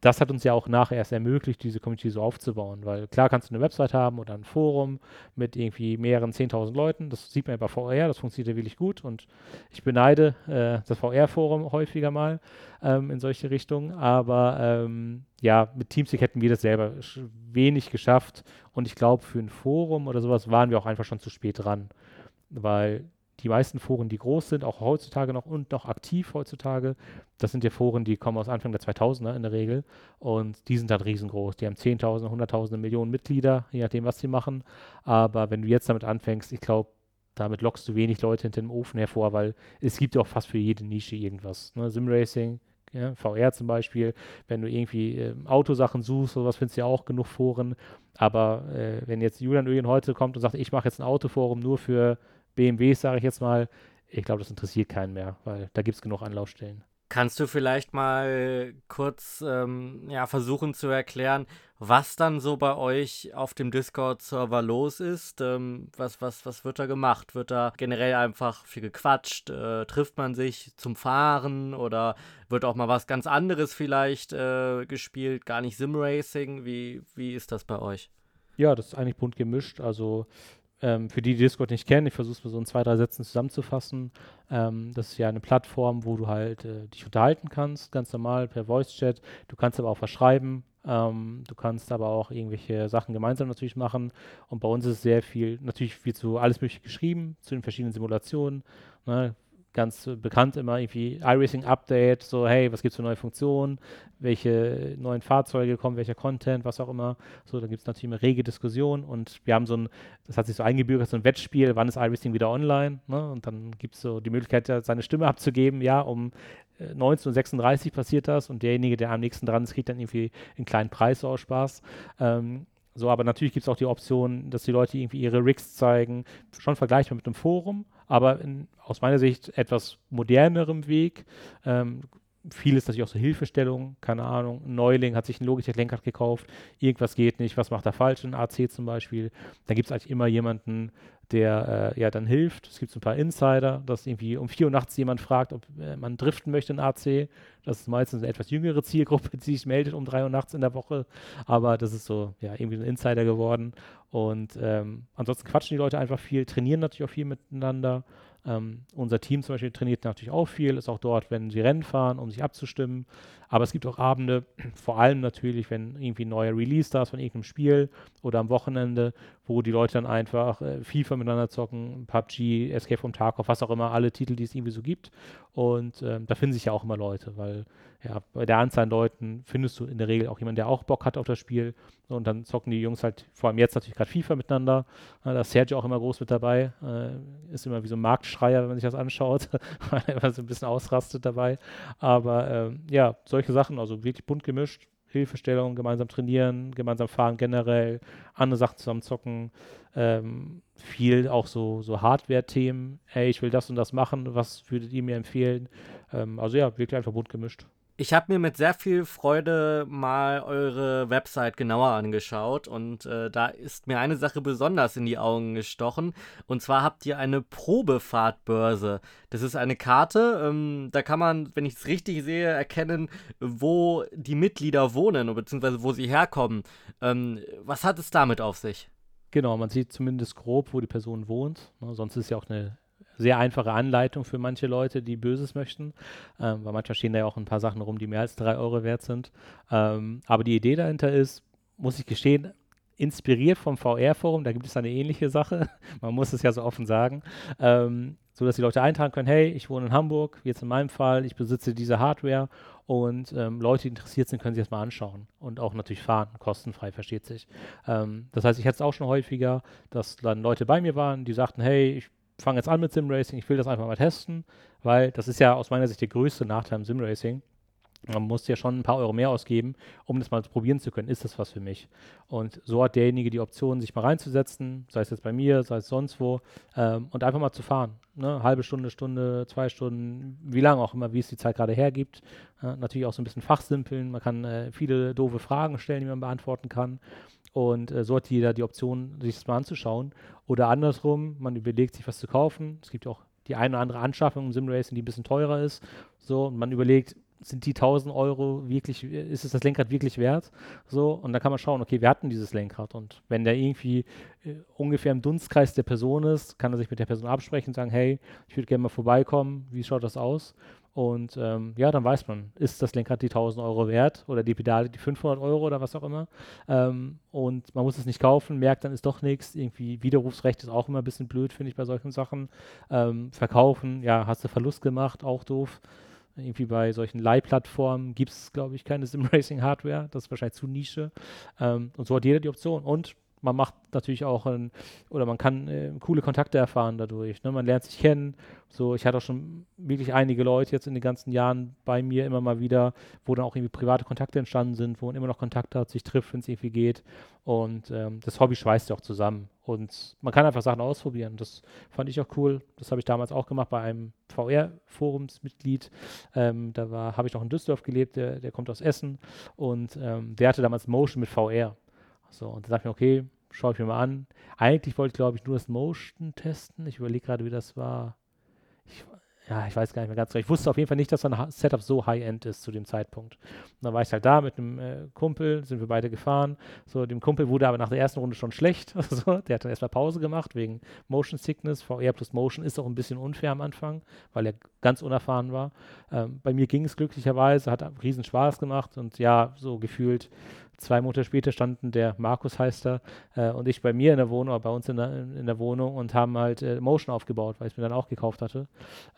das hat uns ja auch nachher erst ermöglicht, diese Community so aufzubauen, weil klar kannst du eine Website haben oder ein Forum mit irgendwie mehreren 10.000 Leuten, das sieht man ja bei VR, das funktioniert ja wirklich gut und ich beneide äh, das VR-Forum häufiger mal ähm, in solche Richtungen, aber ähm, ja, mit Teamspeak hätten wir das selber wenig geschafft und ich glaube, für ein Forum oder sowas waren wir auch einfach schon zu spät dran, weil die meisten Foren, die groß sind, auch heutzutage noch und noch aktiv heutzutage, das sind ja Foren, die kommen aus Anfang der 2000er in der Regel und die sind halt riesengroß. Die haben 10.000, 100.000 Millionen Mitglieder, je nachdem, was sie machen. Aber wenn du jetzt damit anfängst, ich glaube, damit lockst du wenig Leute hinter dem Ofen hervor, weil es gibt ja auch fast für jede Nische irgendwas. Ne? Simracing, ja, VR zum Beispiel, wenn du irgendwie äh, Autosachen suchst, sowas findest du ja auch genug Foren. Aber äh, wenn jetzt Julian Öjen heute kommt und sagt, ich mache jetzt ein Autoforum nur für BMWs, sage ich jetzt mal, ich glaube, das interessiert keinen mehr, weil da gibt es genug Anlaufstellen. Kannst du vielleicht mal kurz ähm, ja, versuchen zu erklären, was dann so bei euch auf dem Discord-Server los ist? Ähm, was, was, was wird da gemacht? Wird da generell einfach viel gequatscht? Äh, trifft man sich zum Fahren oder wird auch mal was ganz anderes vielleicht äh, gespielt? Gar nicht Sim-Racing? Wie, wie ist das bei euch? Ja, das ist eigentlich bunt gemischt. Also ähm, für die, die Discord nicht kennen, ich versuche es mal so in zwei, drei Sätzen zusammenzufassen. Ähm, das ist ja eine Plattform, wo du halt äh, dich unterhalten kannst, ganz normal per Voice-Chat. Du kannst aber auch verschreiben. Ähm, du kannst aber auch irgendwelche Sachen gemeinsam natürlich machen. Und bei uns ist sehr viel, natürlich wird so alles mögliche geschrieben zu den verschiedenen Simulationen. Ne? Ganz bekannt immer irgendwie iRacing Update, so hey, was gibt es für neue Funktionen, welche neuen Fahrzeuge kommen, welcher Content, was auch immer. So, da gibt es natürlich eine rege Diskussion und wir haben so ein, das hat sich so eingebürgert, so ein Wettspiel, wann ist iRacing wieder online? Ne? Und dann gibt es so die Möglichkeit, seine Stimme abzugeben, ja, um 1936 äh, passiert das und derjenige, der am nächsten dran ist, kriegt dann irgendwie einen kleinen Preis so aus Spaß. Ähm, so, aber natürlich gibt es auch die Option, dass die Leute irgendwie ihre Rigs zeigen, schon vergleichbar mit einem Forum, aber in, aus meiner Sicht etwas modernerem Weg. Ähm, vieles natürlich auch so Hilfestellungen, keine Ahnung, ein Neuling hat sich ein Logitech-Lenkrad gekauft, irgendwas geht nicht, was macht er falsch in AC zum Beispiel. Da gibt es eigentlich immer jemanden, der äh, ja dann hilft. Es gibt so ein paar Insider, dass irgendwie um 4 Uhr nachts jemand fragt, ob äh, man driften möchte in AC. Das ist meistens eine etwas jüngere Zielgruppe, die sich meldet um 3 Uhr nachts in der Woche. Aber das ist so, ja, irgendwie ein Insider geworden. Und ähm, ansonsten quatschen die Leute einfach viel, trainieren natürlich auch viel miteinander. Ähm, unser Team zum Beispiel trainiert natürlich auch viel, ist auch dort, wenn sie Rennen fahren, um sich abzustimmen. Aber es gibt auch Abende, *clears throat* vor allem natürlich, wenn irgendwie neuer Release da ist von irgendeinem Spiel oder am Wochenende, wo die Leute dann einfach äh, FIFA miteinander zocken, PUBG, Escape from Tarkov, was auch immer, alle Titel, die es irgendwie so gibt. Und ähm, da finden sich ja auch immer Leute, weil ja, bei der Anzahl an Leuten findest du in der Regel auch jemanden, der auch Bock hat auf das Spiel. Und dann zocken die Jungs halt, vor allem jetzt natürlich gerade FIFA miteinander. da ist Sergio auch immer groß mit dabei. Äh, ist immer wie so ein Marktschreier, wenn man sich das anschaut, *laughs* weil er immer so ein bisschen ausrastet dabei. Aber ähm, ja, solche Sachen, also wirklich bunt gemischt. Hilfestellung, gemeinsam trainieren, gemeinsam fahren generell, andere Sachen zusammen zocken. Ähm, viel auch so, so Hardware-Themen. Hey, ich will das und das machen. Was würdet ihr mir empfehlen? Ähm, also ja, wirklich einfach bunt gemischt. Ich habe mir mit sehr viel Freude mal eure Website genauer angeschaut und äh, da ist mir eine Sache besonders in die Augen gestochen. Und zwar habt ihr eine Probefahrtbörse. Das ist eine Karte, ähm, da kann man, wenn ich es richtig sehe, erkennen, wo die Mitglieder wohnen beziehungsweise wo sie herkommen. Ähm, was hat es damit auf sich? Genau, man sieht zumindest grob, wo die Person wohnt. Ne, sonst ist ja auch eine sehr einfache Anleitung für manche Leute, die Böses möchten, ähm, weil manchmal stehen da ja auch ein paar Sachen rum, die mehr als drei Euro wert sind. Ähm, aber die Idee dahinter ist, muss ich gestehen, inspiriert vom VR-Forum, da gibt es eine ähnliche Sache, *laughs* man muss es ja so offen sagen, ähm, so dass die Leute eintragen können, hey, ich wohne in Hamburg, jetzt in meinem Fall, ich besitze diese Hardware. Und ähm, Leute, die interessiert sind, können sich das mal anschauen. Und auch natürlich fahren, kostenfrei, versteht sich. Ähm, das heißt, ich hatte es auch schon häufiger, dass dann Leute bei mir waren, die sagten, hey, ich fange jetzt an mit Simracing, ich will das einfach mal testen, weil das ist ja aus meiner Sicht der größte Nachteil im Simracing. Man muss ja schon ein paar Euro mehr ausgeben, um das mal probieren zu können. Ist das was für mich? Und so hat derjenige die Option, sich mal reinzusetzen, sei es jetzt bei mir, sei es sonst wo, ähm, und einfach mal zu fahren. Ne? Halbe Stunde, Stunde, zwei Stunden, wie lange auch immer, wie es die Zeit gerade hergibt. Äh, natürlich auch so ein bisschen fachsimpeln. Man kann äh, viele doofe Fragen stellen, die man beantworten kann. Und äh, so hat jeder die Option, sich das mal anzuschauen. Oder andersrum, man überlegt sich was zu kaufen. Es gibt auch die eine oder andere Anschaffung im Simracing, die ein bisschen teurer ist. So, und man überlegt, sind die 1000 Euro wirklich, ist es das Lenkrad wirklich wert? So, und dann kann man schauen, okay, wir hatten dieses Lenkrad und wenn der irgendwie äh, ungefähr im Dunstkreis der Person ist, kann er sich mit der Person absprechen und sagen, hey, ich würde gerne mal vorbeikommen, wie schaut das aus? Und ähm, ja, dann weiß man, ist das Lenkrad die 1000 Euro wert oder die Pedale die 500 Euro oder was auch immer. Ähm, und man muss es nicht kaufen, merkt dann ist doch nichts. Irgendwie Widerrufsrecht ist auch immer ein bisschen blöd, finde ich, bei solchen Sachen. Ähm, verkaufen, ja, hast du Verlust gemacht, auch doof. Irgendwie bei solchen Leihplattformen gibt es, glaube ich, keine Sim-Racing-Hardware. Das ist wahrscheinlich zu Nische. Ähm, und so hat jeder die Option. Und man macht natürlich auch ein, oder man kann äh, coole Kontakte erfahren dadurch. Ne? Man lernt sich kennen. So, ich hatte auch schon wirklich einige Leute jetzt in den ganzen Jahren bei mir immer mal wieder, wo dann auch irgendwie private Kontakte entstanden sind, wo man immer noch Kontakte hat, sich trifft, wenn es irgendwie geht. Und ähm, das Hobby schweißt ja auch zusammen. Und man kann einfach Sachen ausprobieren. Das fand ich auch cool. Das habe ich damals auch gemacht bei einem VR-Forumsmitglied. Ähm, da habe ich noch in Düsseldorf gelebt, der, der kommt aus Essen. Und ähm, der hatte damals Motion mit VR. So, und da dachte ich mir, okay, schaue ich mir mal an. Eigentlich wollte ich, glaube ich, nur das Motion testen. Ich überlege gerade, wie das war. Ich, ja, ich weiß gar nicht mehr ganz genau. Ich wusste auf jeden Fall nicht, dass ein Setup so High-End ist zu dem Zeitpunkt. Und dann war ich halt da mit einem äh, Kumpel, sind wir beide gefahren. So, dem Kumpel wurde aber nach der ersten Runde schon schlecht. *laughs* Also, der hat dann erstmal Pause gemacht wegen Motion Sickness. VR plus Motion ist auch ein bisschen unfair am Anfang, weil er ganz unerfahren war. Ähm, bei mir ging es glücklicherweise, hat riesen Spaß gemacht und ja, so gefühlt Zwei Monate später standen der Markus heißt er äh, und ich bei mir in der Wohnung, bei uns in der, in der Wohnung und haben halt äh, Motion aufgebaut, weil ich es mir dann auch gekauft hatte.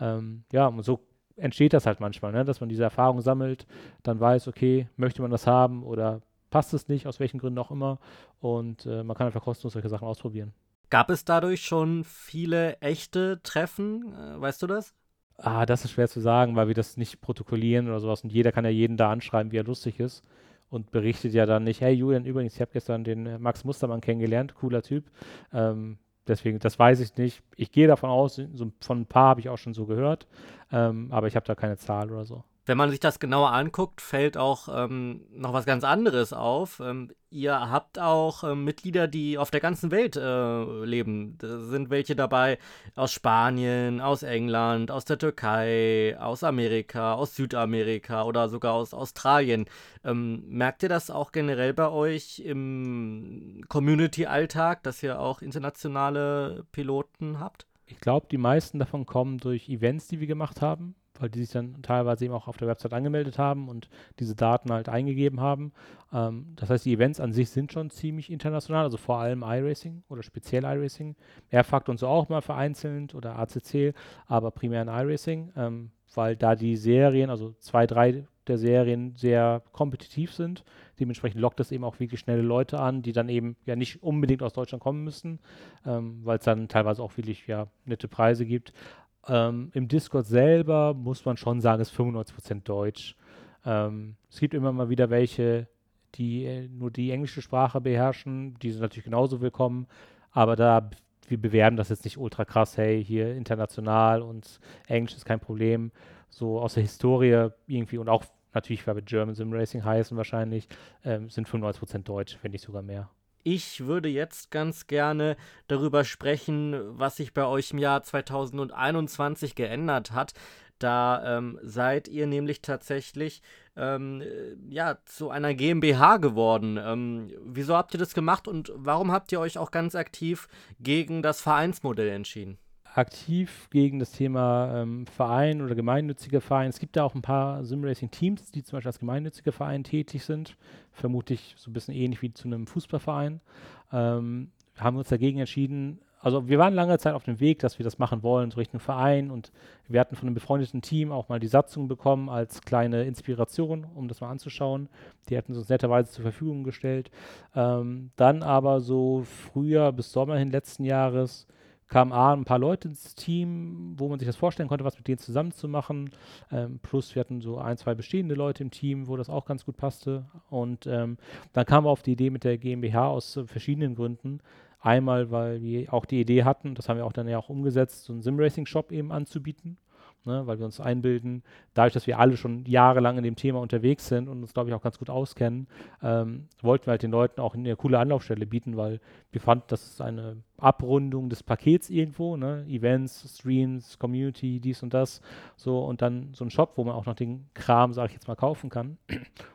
Ähm, ja, und so entsteht das halt manchmal, ne? dass man diese Erfahrung sammelt, dann weiß, okay, möchte man das haben oder passt es nicht, aus welchen Gründen auch immer. Und äh, man kann einfach kostenlos solche Sachen ausprobieren. Gab es dadurch schon viele echte Treffen? Äh, weißt du das? Ah, das ist schwer zu sagen, weil wir das nicht protokollieren oder sowas und jeder kann ja jeden da anschreiben, wie er lustig ist und berichtet ja dann nicht, hey Julian, übrigens, ich habe gestern den äh, Max Mustermann kennengelernt, cooler Typ. Ähm, deswegen, das weiß ich nicht. Ich gehe davon aus, so von ein paar habe ich auch schon so gehört, ähm, aber ich habe da keine Zahl oder so. Wenn man sich das genauer anguckt, fällt auch ähm, noch was ganz anderes auf. Ähm, ihr habt auch ähm, Mitglieder, die auf der ganzen Welt äh, leben. Da sind welche dabei aus Spanien, aus England, aus der Türkei, aus Amerika, aus Südamerika oder sogar aus Australien. Ähm, merkt ihr das auch generell bei euch im Community-Alltag, dass ihr auch internationale Piloten habt? Ich glaube, die meisten davon kommen durch Events, die wir gemacht haben weil die sich dann teilweise eben auch auf der Website angemeldet haben und diese Daten halt eingegeben haben. Ähm, das heißt, die Events an sich sind schon ziemlich international, also vor allem iRacing oder speziell iRacing. Airfakt und so auch mal vereinzelt oder ACC, aber primär in iRacing, ähm, weil da die Serien, also zwei, drei der Serien sehr kompetitiv sind. Dementsprechend lockt das eben auch wirklich schnelle Leute an, die dann eben ja nicht unbedingt aus Deutschland kommen müssen, ähm, weil es dann teilweise auch wirklich ja nette Preise gibt. Ähm, Im Discord selber muss man schon sagen, ist 95% Deutsch. Ähm, es gibt immer mal wieder welche, die äh, nur die englische Sprache beherrschen. Die sind natürlich genauso willkommen. Aber da, wir bewerben das jetzt nicht ultra krass. Hey, hier international und Englisch ist kein Problem. So aus der Historie irgendwie und auch natürlich, weil wir German Sim Racing heißen wahrscheinlich, ähm, sind 95% Deutsch, wenn nicht sogar mehr. Ich würde jetzt ganz gerne darüber sprechen, was sich bei euch im Jahr 2021 geändert hat. Da ähm, seid ihr nämlich tatsächlich ähm, ja, zu einer GmbH geworden. Ähm, wieso habt ihr das gemacht und warum habt ihr euch auch ganz aktiv gegen das Vereinsmodell entschieden? Aktiv gegen das Thema ähm, Verein oder gemeinnütziger Verein. Es gibt da auch ein paar Simracing-Teams, die zum Beispiel als gemeinnütziger Verein tätig sind. Vermutlich so ein bisschen ähnlich wie zu einem Fußballverein. Ähm, haben uns dagegen entschieden. Also wir waren lange Zeit auf dem Weg, dass wir das machen wollen, so Richtung Verein. Und wir hatten von einem befreundeten Team auch mal die Satzung bekommen als kleine Inspiration, um das mal anzuschauen. Die hatten sie uns netterweise zur Verfügung gestellt. Ähm, dann aber so früher bis Sommer hin letzten Jahres kamen A, ein paar Leute ins Team, wo man sich das vorstellen konnte, was mit denen zusammen zu machen. Ähm, plus wir hatten so ein, zwei bestehende Leute im Team, wo das auch ganz gut passte. Und ähm, dann kam wir auf die Idee mit der GmbH aus äh, verschiedenen Gründen. Einmal, weil wir auch die Idee hatten, das haben wir auch dann ja auch umgesetzt, so einen Sim-Racing-Shop eben anzubieten ne, weil wir uns einbilden, dadurch, dass wir alle schon jahrelang in dem Thema unterwegs sind und uns, glaube ich, auch ganz gut auskennen, ähm, wollten wir halt den Leuten auch eine coole Anlaufstelle bieten, weil wir fanden, das ist eine Abrundung des Pakets irgendwo, ne? Events, Streams, Community, dies und das, so und dann so ein Shop, wo man auch noch den Kram, sage ich jetzt mal, kaufen kann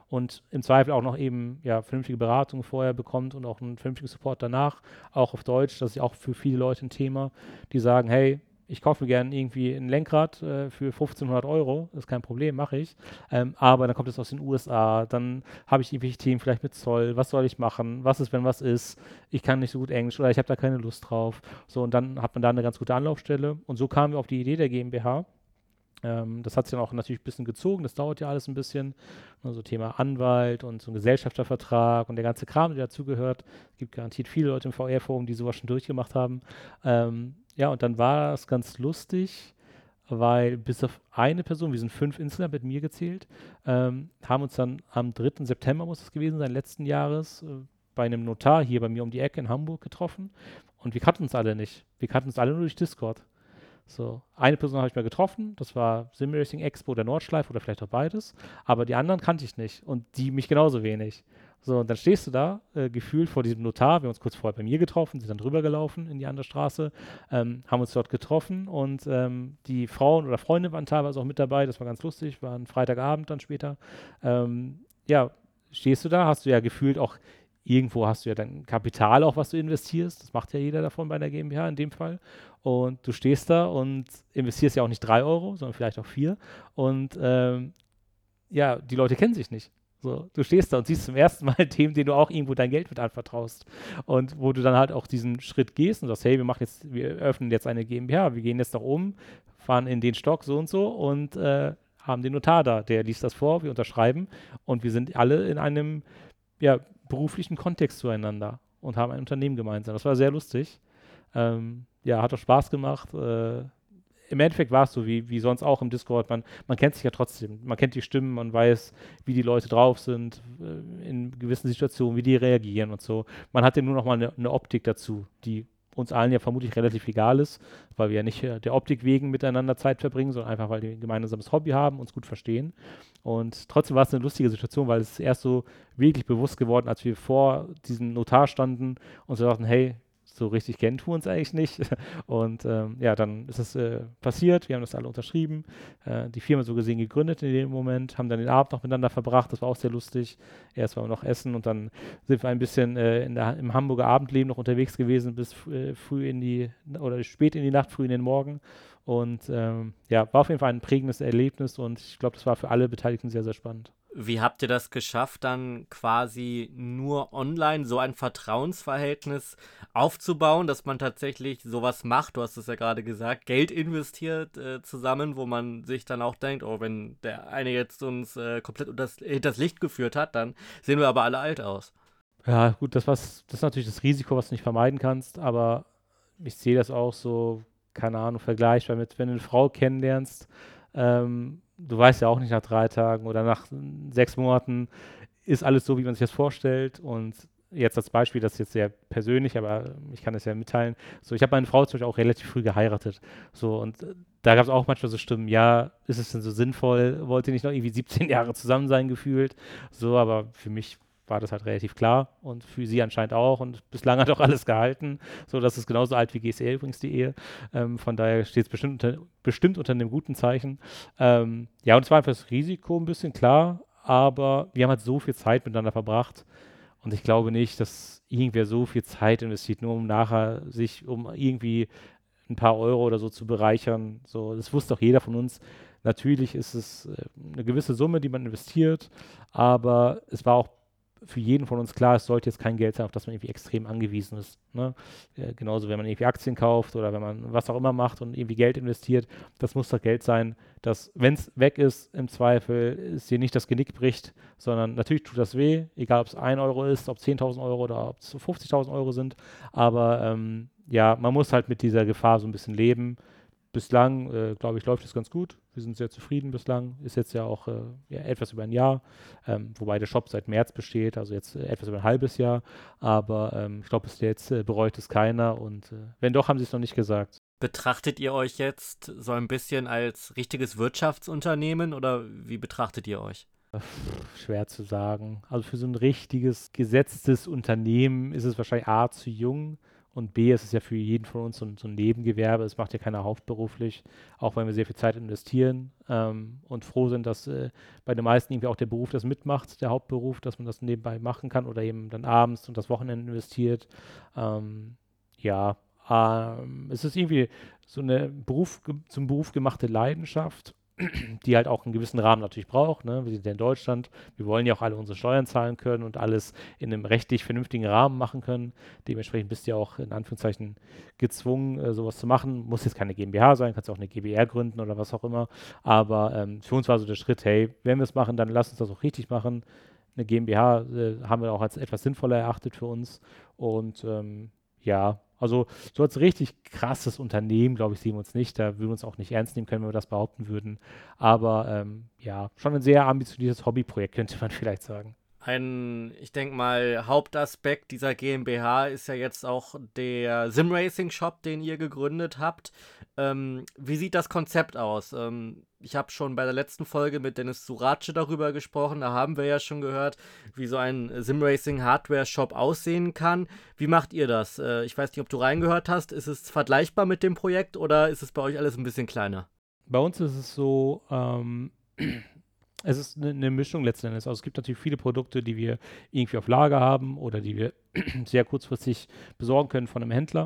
und im Zweifel auch noch eben ja vernünftige Beratung vorher bekommt und auch einen vernünftigen Support danach, auch auf Deutsch, das ist auch für viele Leute ein Thema, die sagen, hey, ich kaufe mir gerne irgendwie ein Lenkrad äh, für 1500 Euro, ist kein Problem, mache ich. Ähm, aber dann kommt es aus den USA, dann habe ich irgendwelche Themen vielleicht mit Zoll, was soll ich machen, was ist, wenn was ist, ich kann nicht so gut Englisch oder ich habe da keine Lust drauf. So, und dann hat man da eine ganz gute Anlaufstelle. Und so kamen wir auf die Idee der GmbH. Ähm, das hat sich dann auch natürlich ein bisschen gezogen, das dauert ja alles ein bisschen. So also Thema Anwalt und so ein Gesellschaftervertrag und der ganze Kram, der dazugehört. Es gibt garantiert viele Leute im VR-Forum, die sowas schon durchgemacht haben. Ähm, ja, und dann war es ganz lustig, weil bis auf eine Person, wir sind fünf insgesamt mit mir gezählt, ähm, haben uns dann am 3. September, muss es gewesen sein, letzten Jahres, äh, bei einem Notar hier bei mir um die Ecke in Hamburg getroffen. Und wir kannten uns alle nicht. Wir kannten uns alle nur durch Discord. So, eine Person habe ich mal getroffen, das war Simracing Expo der Nordschleife oder vielleicht auch beides, aber die anderen kannte ich nicht und die mich genauso wenig. So, und dann stehst du da, äh, gefühlt vor diesem Notar. Wir haben uns kurz vorher bei mir getroffen, sind dann drüber gelaufen in die andere Straße, ähm, haben uns dort getroffen und ähm, die Frauen oder Freunde waren teilweise auch mit dabei. Das war ganz lustig, war ein Freitagabend dann später. Ähm, ja, stehst du da, hast du ja gefühlt auch irgendwo hast du ja dein Kapital auch, was du investierst. Das macht ja jeder davon bei der GmbH in dem Fall. Und du stehst da und investierst ja auch nicht drei Euro, sondern vielleicht auch vier. Und ähm, ja, die Leute kennen sich nicht. So, du stehst da und siehst zum ersten Mal *laughs* dem, den du auch irgendwo dein Geld mit anvertraust. Und wo du dann halt auch diesen Schritt gehst und sagst, hey, wir machen jetzt, wir öffnen jetzt eine GmbH, wir gehen jetzt nach oben, fahren in den Stock so und so und äh, haben den Notar da, der liest das vor, wir unterschreiben und wir sind alle in einem ja, beruflichen Kontext zueinander und haben ein Unternehmen gemeinsam. Das war sehr lustig. Ähm, ja, hat auch Spaß gemacht. Äh, Im Endeffekt war es so wie, wie sonst auch im Discord. Man, man kennt sich ja trotzdem. Man kennt die Stimmen, man weiß, wie die Leute drauf sind, äh, in gewissen Situationen, wie die reagieren und so. Man hat ja nur noch mal eine, eine Optik dazu, die uns allen ja vermutlich relativ egal ist, weil wir ja nicht äh, der Optik wegen miteinander Zeit verbringen, sondern einfach, weil wir ein gemeinsames Hobby haben, uns gut verstehen. Und trotzdem war es eine lustige Situation, weil es erst so wirklich bewusst geworden, als wir vor diesem Notar standen und so dachten, hey, so richtig kennen tun uns eigentlich nicht. *laughs* Und ähm, ja, dann ist es äh, passiert, wir haben das alle unterschrieben, äh, die Firma so gesehen gegründet in dem Moment, haben dann den Abend noch miteinander verbracht, das war auch sehr lustig. Erst waren wir noch essen und dann sind wir ein bisschen äh, der, im Hamburger Abendleben noch unterwegs gewesen, bis äh, früh in die, oder spät in die Nacht, früh in den Morgen. Und ähm, ja, war auf jeden Fall ein prägendes Erlebnis und ich glaube, das war für alle Beteiligten sehr, sehr spannend. Wie habt ihr das geschafft, dann quasi nur online so ein Vertrauensverhältnis aufzubauen, dass man tatsächlich sowas macht? Du hast es ja gerade gesagt, Geld investiert äh, zusammen, wo man sich dann auch denkt, oh, wenn der eine jetzt uns äh, komplett unters, hinters Licht geführt hat, dann sehen wir aber alle alt aus. Ja, gut, das, was, das ist natürlich das Risiko, was du nicht vermeiden kannst, aber ich sehe das auch so, keine Ahnung, vergleichbar mit, wenn du eine Frau kennenlernst, ähm, du weißt ja auch nicht nach drei Tagen oder nach sechs Monaten ist alles so, wie man sich das vorstellt. Und jetzt als Beispiel, das ist jetzt sehr persönlich, aber ich kann es ja mitteilen. So, ich habe meine Frau zum Beispiel auch relativ früh geheiratet. So, und da gab es auch manchmal so Stimmen, ja, ist es denn so sinnvoll? Wollte nicht noch irgendwie 17 *laughs* Jahre zusammen sein gefühlt? So, aber für mich war das halt relativ klar und für sie anscheinend auch und bislang hat auch alles gehalten. So, das ist genauso alt wie GCL übrigens die Ehe. Ähm, von daher steht es bestimmt unter, bestimmt unter einem guten Zeichen. Ähm, ja, und es war einfach das Risiko ein bisschen klar, aber wir haben halt so viel Zeit miteinander verbracht und ich glaube nicht, dass irgendwer so viel Zeit investiert, nur um nachher sich um irgendwie ein paar Euro oder so zu bereichern. So, das wusste auch jeder von uns. Natürlich ist es äh, eine gewisse Summe, die man investiert, aber es war auch für jeden von uns klar, es sollte jetzt kein Geld sein, auf das man irgendwie extrem angewiesen ist. Ne? Äh, genauso, wenn man irgendwie Aktien kauft oder wenn man was auch immer macht und irgendwie Geld investiert, das muss doch Geld sein, dass, wenn es weg ist, im Zweifel es dir nicht das Genick bricht, sondern natürlich tut das weh, egal ob es 1 Euro ist, ob es 10.000 Euro oder ob es 50.000 Euro sind. Aber ähm, ja, man muss halt mit dieser Gefahr so ein bisschen leben bislang, äh, glaube ich, läuft es ganz gut. Wir sind sehr zufrieden bislang. Ist jetzt ja auch äh, ja, etwas über ein Jahr, ähm, wobei der Shop seit März besteht, also jetzt äh, etwas über ein halbes Jahr. Aber ähm, ich glaube, bis jetzt äh, bereut es keiner und äh, wenn doch, haben sie es noch nicht gesagt. Betrachtet ihr euch jetzt so ein bisschen als richtiges Wirtschaftsunternehmen oder wie betrachtet ihr euch? Schwer zu sagen. Also für so ein richtiges gesetztes Unternehmen ist es wahrscheinlich A zu jung und B, es ist ja für jeden von uns so ein, so ein Nebengewerbe. Es macht ja keiner hauptberuflich, auch wenn wir sehr viel Zeit investieren ähm, und froh sind, dass äh, bei den meisten irgendwie auch der Beruf das mitmacht, der Hauptberuf, dass man das nebenbei machen kann oder eben dann abends und das Wochenende investiert. Ähm, ja, ähm, es ist irgendwie so eine Beruf, zum Beruf gemachte Leidenschaft. Die halt auch einen gewissen Rahmen natürlich braucht. Ne? Wir sind ja in Deutschland, wir wollen ja auch alle unsere Steuern zahlen können und alles in einem rechtlich vernünftigen Rahmen machen können. Dementsprechend bist du ja auch in Anführungszeichen gezwungen, äh, sowas zu machen. Muss jetzt keine GmbH sein, kannst auch eine GbR gründen oder was auch immer. Aber ähm, für uns war so der Schritt, hey, wenn wir es machen, dann lass uns das auch richtig machen. Eine GmbH äh, haben wir auch als etwas sinnvoller erachtet für uns. Und ähm, ja, also so als richtig krasses Unternehmen, glaube ich, sehen wir uns nicht. Da würden wir uns auch nicht ernst nehmen können, wenn wir das behaupten würden. Aber ähm, ja, schon ein sehr ambitioniertes Hobbyprojekt, könnte man *laughs* vielleicht sagen. Ein, ich denke mal, Hauptaspekt dieser GmbH ist ja jetzt auch der Simracing-Shop, den ihr gegründet habt. Ähm, wie sieht das Konzept aus? Ähm, ich habe schon bei der letzten Folge mit Dennis Surace darüber gesprochen. Da haben wir ja schon gehört, wie so ein Simracing-Hardware-Shop aussehen kann. Wie macht ihr das? Äh, ich weiß nicht, ob du reingehört hast. Ist es vergleichbar mit dem Projekt oder ist es bei euch alles ein bisschen kleiner? Bei uns ist es so, ähm, es ist eine, eine, Mischung letzten Endes. Also es gibt natürlich viele Produkte, die wir irgendwie auf Lager haben oder die wir *clears throat* sehr kurzfristig besorgen können von einem Händler.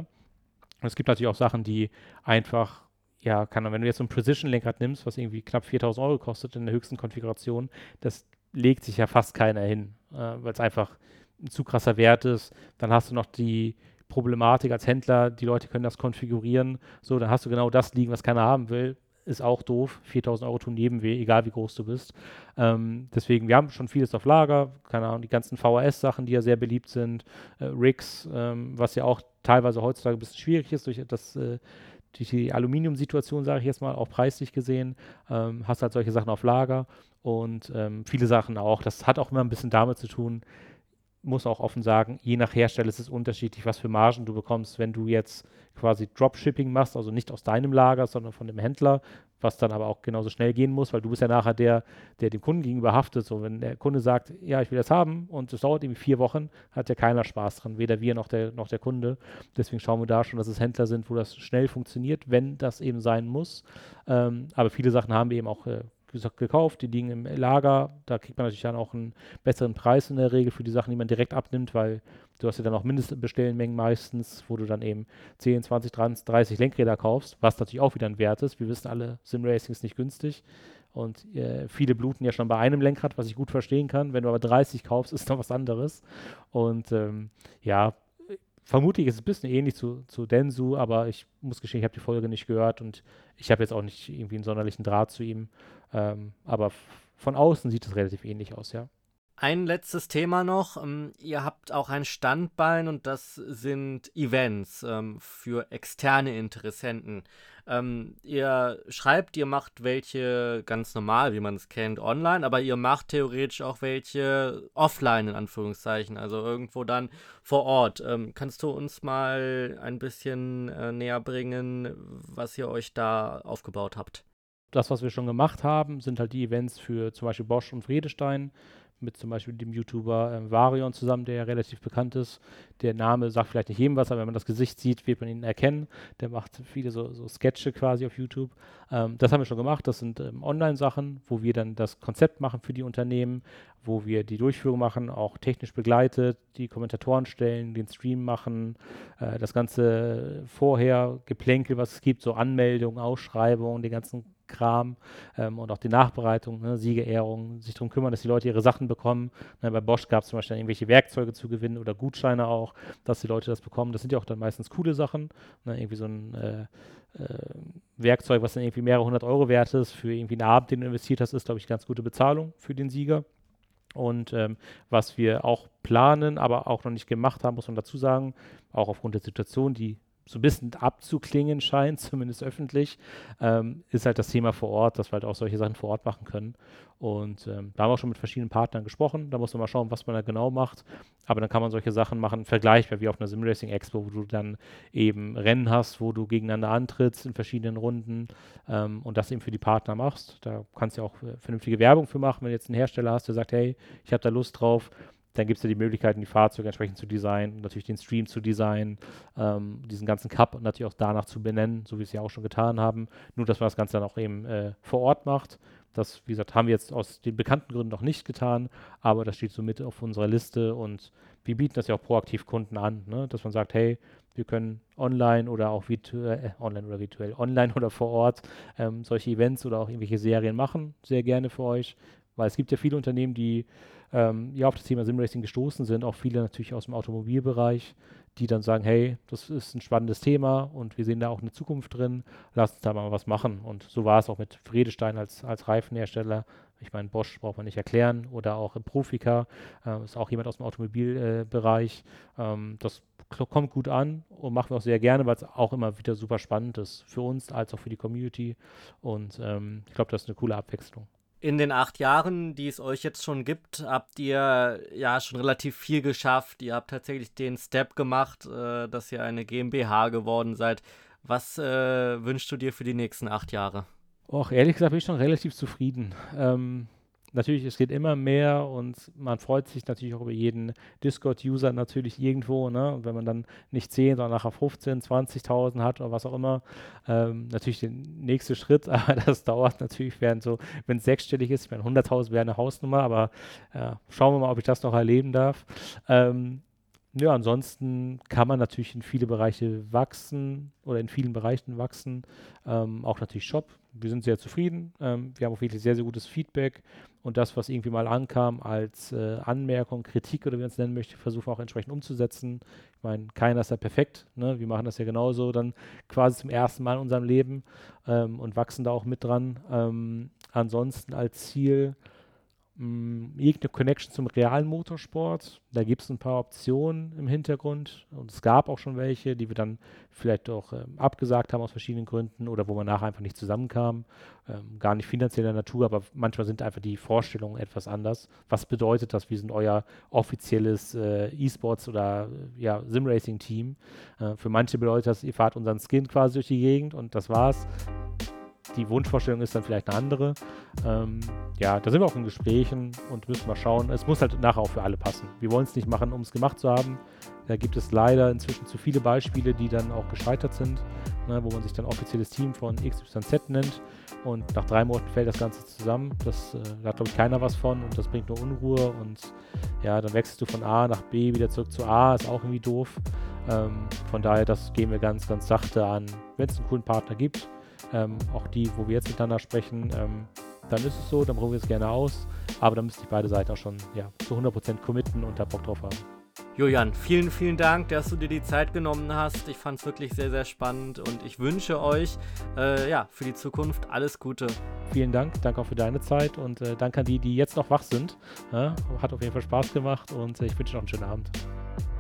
Und es gibt natürlich auch Sachen, die einfach, ja, kann, wenn du jetzt so ein Precision-Lenkrad nimmst, was irgendwie knapp 4000 Euro kostet in der höchsten Konfiguration, das legt sich ja fast keiner hin, äh, weil es einfach ein zu krasser Wert ist. Dann hast du noch die Problematik als Händler, die Leute können das konfigurieren. So, dann hast du genau das liegen, was keiner haben will ist auch doof. 4000 Euro tun jedem weh, egal wie groß du bist. Ähm, deswegen, wir haben schon vieles auf Lager. Keine Ahnung, die ganzen VHS-Sachen, die ja sehr beliebt sind. Äh, Rigs, ähm, was ja auch teilweise heutzutage ein bisschen schwierig ist durch das. Äh, durch die Aluminium-Situation, sage ich jetzt mal, auch preislich gesehen, ähm, hast halt solche Sachen auf Lager und ähm, viele Sachen auch. Das hat auch immer ein bisschen damit zu tun, muss auch offen sagen, je nach Hersteller ist es unterschiedlich, was für Margen du bekommst, wenn du jetzt quasi Dropshipping machst, also nicht aus deinem Lager, sondern von dem Händler, was dann aber auch genauso schnell gehen muss, weil du bist ja nachher der, der dem Kunden gegenüber haftet. So, wenn der Kunde sagt, ja, ich will das haben und es dauert irgendwie vier Wochen, hat ja keiner Spaß dran, weder wir noch der, noch der Kunde. Deswegen schauen wir da schon, dass es Händler sind, wo das schnell funktioniert, wenn das eben sein muss. Ähm, aber viele Sachen haben wir eben auch äh, gekauft, die liegen im Lager. Da kriegt man natürlich dann auch einen besseren Preis in der Regel für die Sachen, die man direkt abnimmt, weil du hast ja dann auch Mindestbestellmengen meistens, wo du dann eben 10, 20, 30 Lenkräder kaufst, was natürlich auch wieder ein Wert ist. Wir wissen alle, Simracing ist nicht günstig. Und äh, viele bluten ja schon bei einem Lenkrad, was ich gut verstehen kann. Wenn du aber 30 kaufst, ist noch was anderes. Und ähm, ja, vermutlich ist es ein bisschen ähnlich zu, zu Densu, aber ich muss gestehen, ich habe die Folge nicht gehört und ich habe jetzt auch nicht irgendwie einen sonderlichen Draht zu ihm. Ähm, aber von außen sieht es relativ ähnlich aus, ja. Ein letztes Thema noch. Ähm, ihr habt auch ein Standbein und das sind Events ähm, für externe Interessenten. Ähm, ihr schreibt, ihr macht welche ganz normal, wie man es kennt, online, aber ihr macht theoretisch auch welche offline, in Anführungszeichen, also irgendwo dann vor Ort. Ähm, kannst du uns mal ein bisschen äh, näher bringen, was ihr euch da aufgebaut habt? Das, was wir schon gemacht haben, sind halt die Events für zum Beispiel Bosch und Friedestein mit zum Beispiel dem YouTuber äh, Varion zusammen, der ja relativ bekannt ist. Der Name sagt vielleicht nicht jedem was, aber wenn man das Gesicht sieht, wird man ihn erkennen. Der macht viele so, so Sketche quasi auf YouTube. Ähm, das haben wir schon gemacht. Das sind ähm, Online-Sachen, wo wir dann das Konzept machen für die Unternehmen, wo wir die Durchführung machen, auch technisch begleitet, die Kommentatoren stellen, den Stream machen, äh, das ganze vorher Geplänkel, was es gibt, so Anmeldungen, Ausschreibungen, den ganzen Kram ähm, und auch die Nachbereitung, ne, Siegerehrung, sich darum kümmern, dass die Leute ihre Sachen bekommen. Ne, bei Bosch gab es zum Beispiel irgendwelche Werkzeuge zu gewinnen oder Gutscheine auch, dass die Leute das bekommen. Das sind ja auch dann meistens coole Sachen. Ne, irgendwie so ein äh, äh, Werkzeug, was dann irgendwie mehrere hundert Euro wert ist, für irgendwie einen Abend, den du investiert hast, ist, glaube ich, ganz gute Bezahlung für den Sieger. Und ähm, was wir auch planen, aber auch noch nicht gemacht haben, muss man dazu sagen, auch aufgrund der Situation, die so ein bisschen abzuklingen scheint, *laughs* zumindest öffentlich, ähm, ist halt das Thema vor Ort, dass wir halt auch solche Sachen vor Ort machen können. Und ähm, da haben wir auch schon mit verschiedenen Partnern gesprochen. Da muss man mal schauen, was man da genau macht. Aber dann kann man solche Sachen machen, vergleichbar wie auf einer Simracing Expo, wo du dann eben Rennen hast, wo du gegeneinander antrittst in verschiedenen Runden ähm, und das eben für die Partner machst. Da kannst du ja auch äh, vernünftige Werbung für machen, wenn du jetzt einen Hersteller hast, der sagt, hey, ich habe da Lust drauf dann gibt es ja die Möglichkeiten, die Fahrzeuge entsprechend zu designen, natürlich den Stream zu designen, ähm, diesen ganzen Cup natürlich auch danach zu benennen, so wie wir es ja auch schon getan haben. Nur, dass man das Ganze dann auch eben äh, vor Ort macht. Das, wie gesagt, haben wir jetzt aus den bekannten Gründen noch nicht getan, aber das steht so mit auf unserer Liste und wir bieten das ja auch proaktiv Kunden an, ne? dass man sagt, hey, wir können online oder auch virtuell, äh, online oder virtuell, *laughs* online oder vor Ort ähm, solche Events oder auch irgendwelche Serien machen, sehr gerne für euch, weil es gibt ja viele Unternehmen, die ähm, ja auf das Thema Simracing gestoßen sind, auch viele natürlich aus dem Automobilbereich, die dann sagen, hey, das ist ein spannendes Thema und wir sehen da auch eine Zukunft drin, lasst uns da mal was machen. Und so war es auch mit Friedestein als, als Reifenhersteller. Ich meine, Bosch braucht man nicht erklären oder auch Profika, äh, ist auch jemand aus dem Automobilbereich. Äh, ähm, das kommt gut an und machen wir auch sehr gerne, weil es auch immer wieder super spannend ist für uns als auch für die Community. Und ähm, ich glaube, das ist eine coole Abwechslung in den acht Jahren, die es euch jetzt schon gibt, habt ihr ja schon relativ viel geschafft. Ihr habt tatsächlich den Step gemacht, äh, dass ihr eine GmbH geworden seid. Was äh, wünschst du dir für die nächsten acht Jahre? Och, ehrlich gesagt bin ich schon relativ zufrieden. Ähm, natürlich, es geht immer mehr und man freut sich natürlich auch über jeden Discord-User natürlich irgendwo. Ne? Und wenn man dann nicht 10, sondern nachher 15, 20.000 hat oder was auch immer, ähm, natürlich der nächste Schritt, *laughs* aber das dauert natürlich, während so, wenn es sechsstellig ist, ich meine 100.000 wäre eine Hausnummer, aber äh, schauen wir mal, ob ich das noch erleben darf. Ähm, ja, ansonsten kann man natürlich in viele Bereiche wachsen oder in vielen Bereichen wachsen. Ähm, auch natürlich Shop. Wir sind sehr zufrieden. Ähm, wir haben auch wirklich sehr, sehr gutes Feedback. Und das, was irgendwie mal ankam als äh, Anmerkung, Kritik oder wie man es nennen möchte, versuchen wir auch entsprechend umzusetzen. Ich meine, keiner ist ja perfekt. Ne? Wir machen das ja genauso dann quasi zum ersten Mal in unserem Leben ähm, und wachsen da auch mit dran. Ähm, ansonsten als Ziel mh, irgendeine Connection zum realen Motorsport. Da gibt es ein paar Optionen im Hintergrund und es gab auch schon welche, die wir dann vielleicht auch ähm, abgesagt haben aus verschiedenen Gründen oder wo man nachher einfach nicht zusammenkam. Ähm, gar nicht finanzieller Natur, aber manchmal sind einfach die Vorstellungen etwas anders. Was bedeutet das? Wir sind euer offizielles äh, E-Sports oder äh, ja, Sim-Racing-Team. Äh, für manche bedeutet das, ihr fahrt unseren Skin quasi durch die Gegend und das war's die Wunschvorstellung ist dann vielleicht eine andere. Ähm, ja, da sind wir auch in Gesprächen und müssen mal schauen. Es muss halt nachher auch für alle passen. Wir wollen es nicht machen, um es gemacht zu haben. Da gibt es leider inzwischen zu viele Beispiele, die dann auch gescheitert sind, ne, wo man sich dann offizielles Team von XYZ nennt und nach drei Monaten fällt das Ganze zusammen. Das, äh, da hat, glaube ich, keiner was von und das bringt nur Unruhe und ja, dann wechselst du von A nach B wieder zurück zu A, ist auch irgendwie doof. Ähm, von daher, das gehen wir ganz, ganz sachte an. Wenn es einen coolen Partner gibt, ähm, auch die, wo wir jetzt miteinander sprechen, ähm, dann ist es so, dann probieren wir es gerne aus. Aber dann müsste ich beide Seiten auch schon ja, zu 100% committen und da Bock drauf haben. Julian, vielen, vielen Dank, dass du dir die Zeit genommen hast. Ich fand es wirklich sehr, sehr spannend und ich wünsche euch äh, ja, für die Zukunft alles Gute. Vielen Dank, danke auch für deine Zeit und äh, danke an die, die jetzt noch wach sind. Ja, hat auf jeden Fall Spaß gemacht und äh, ich wünsche noch einen schönen Abend.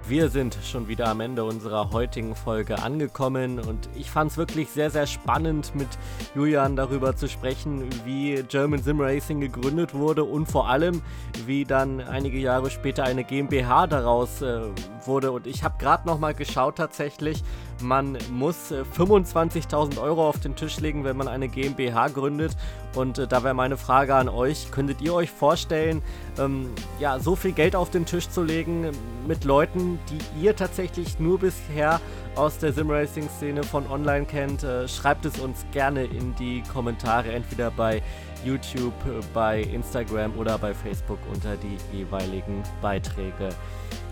Wir sind schon wieder am Ende unserer heutigen Folge angekommen und ich fand es wirklich sehr, sehr spannend mit Julian darüber zu sprechen, wie German Sim Racing gegründet wurde und vor allem, wie dann einige Jahre später eine GmbH daraus äh, wurde. Und ich habe gerade nochmal geschaut tatsächlich, man muss äh, 25.000 Euro auf den Tisch legen, wenn man eine GmbH gründet. Und äh, da wäre meine Frage an euch, könntet ihr euch vorstellen, ähm, ja, so viel Geld auf den Tisch zu legen mit Leuten, die ihr tatsächlich nur bisher aus der Simracing-Szene von online kennt? Äh, schreibt es uns gerne in die Kommentare, entweder bei YouTube, äh, bei Instagram oder bei Facebook unter die jeweiligen Beiträge.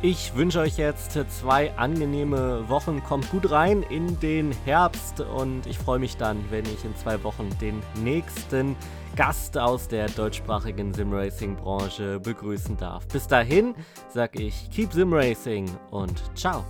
Ich wünsche euch jetzt zwei angenehme Wochen. Kommt gut rein in den Herbst und ich freue mich dann, wenn ich in zwei Wochen den nächsten Gast aus der deutschsprachigen Simracing-Branche begrüßen darf. Bis dahin sage ich Keep Simracing und ciao.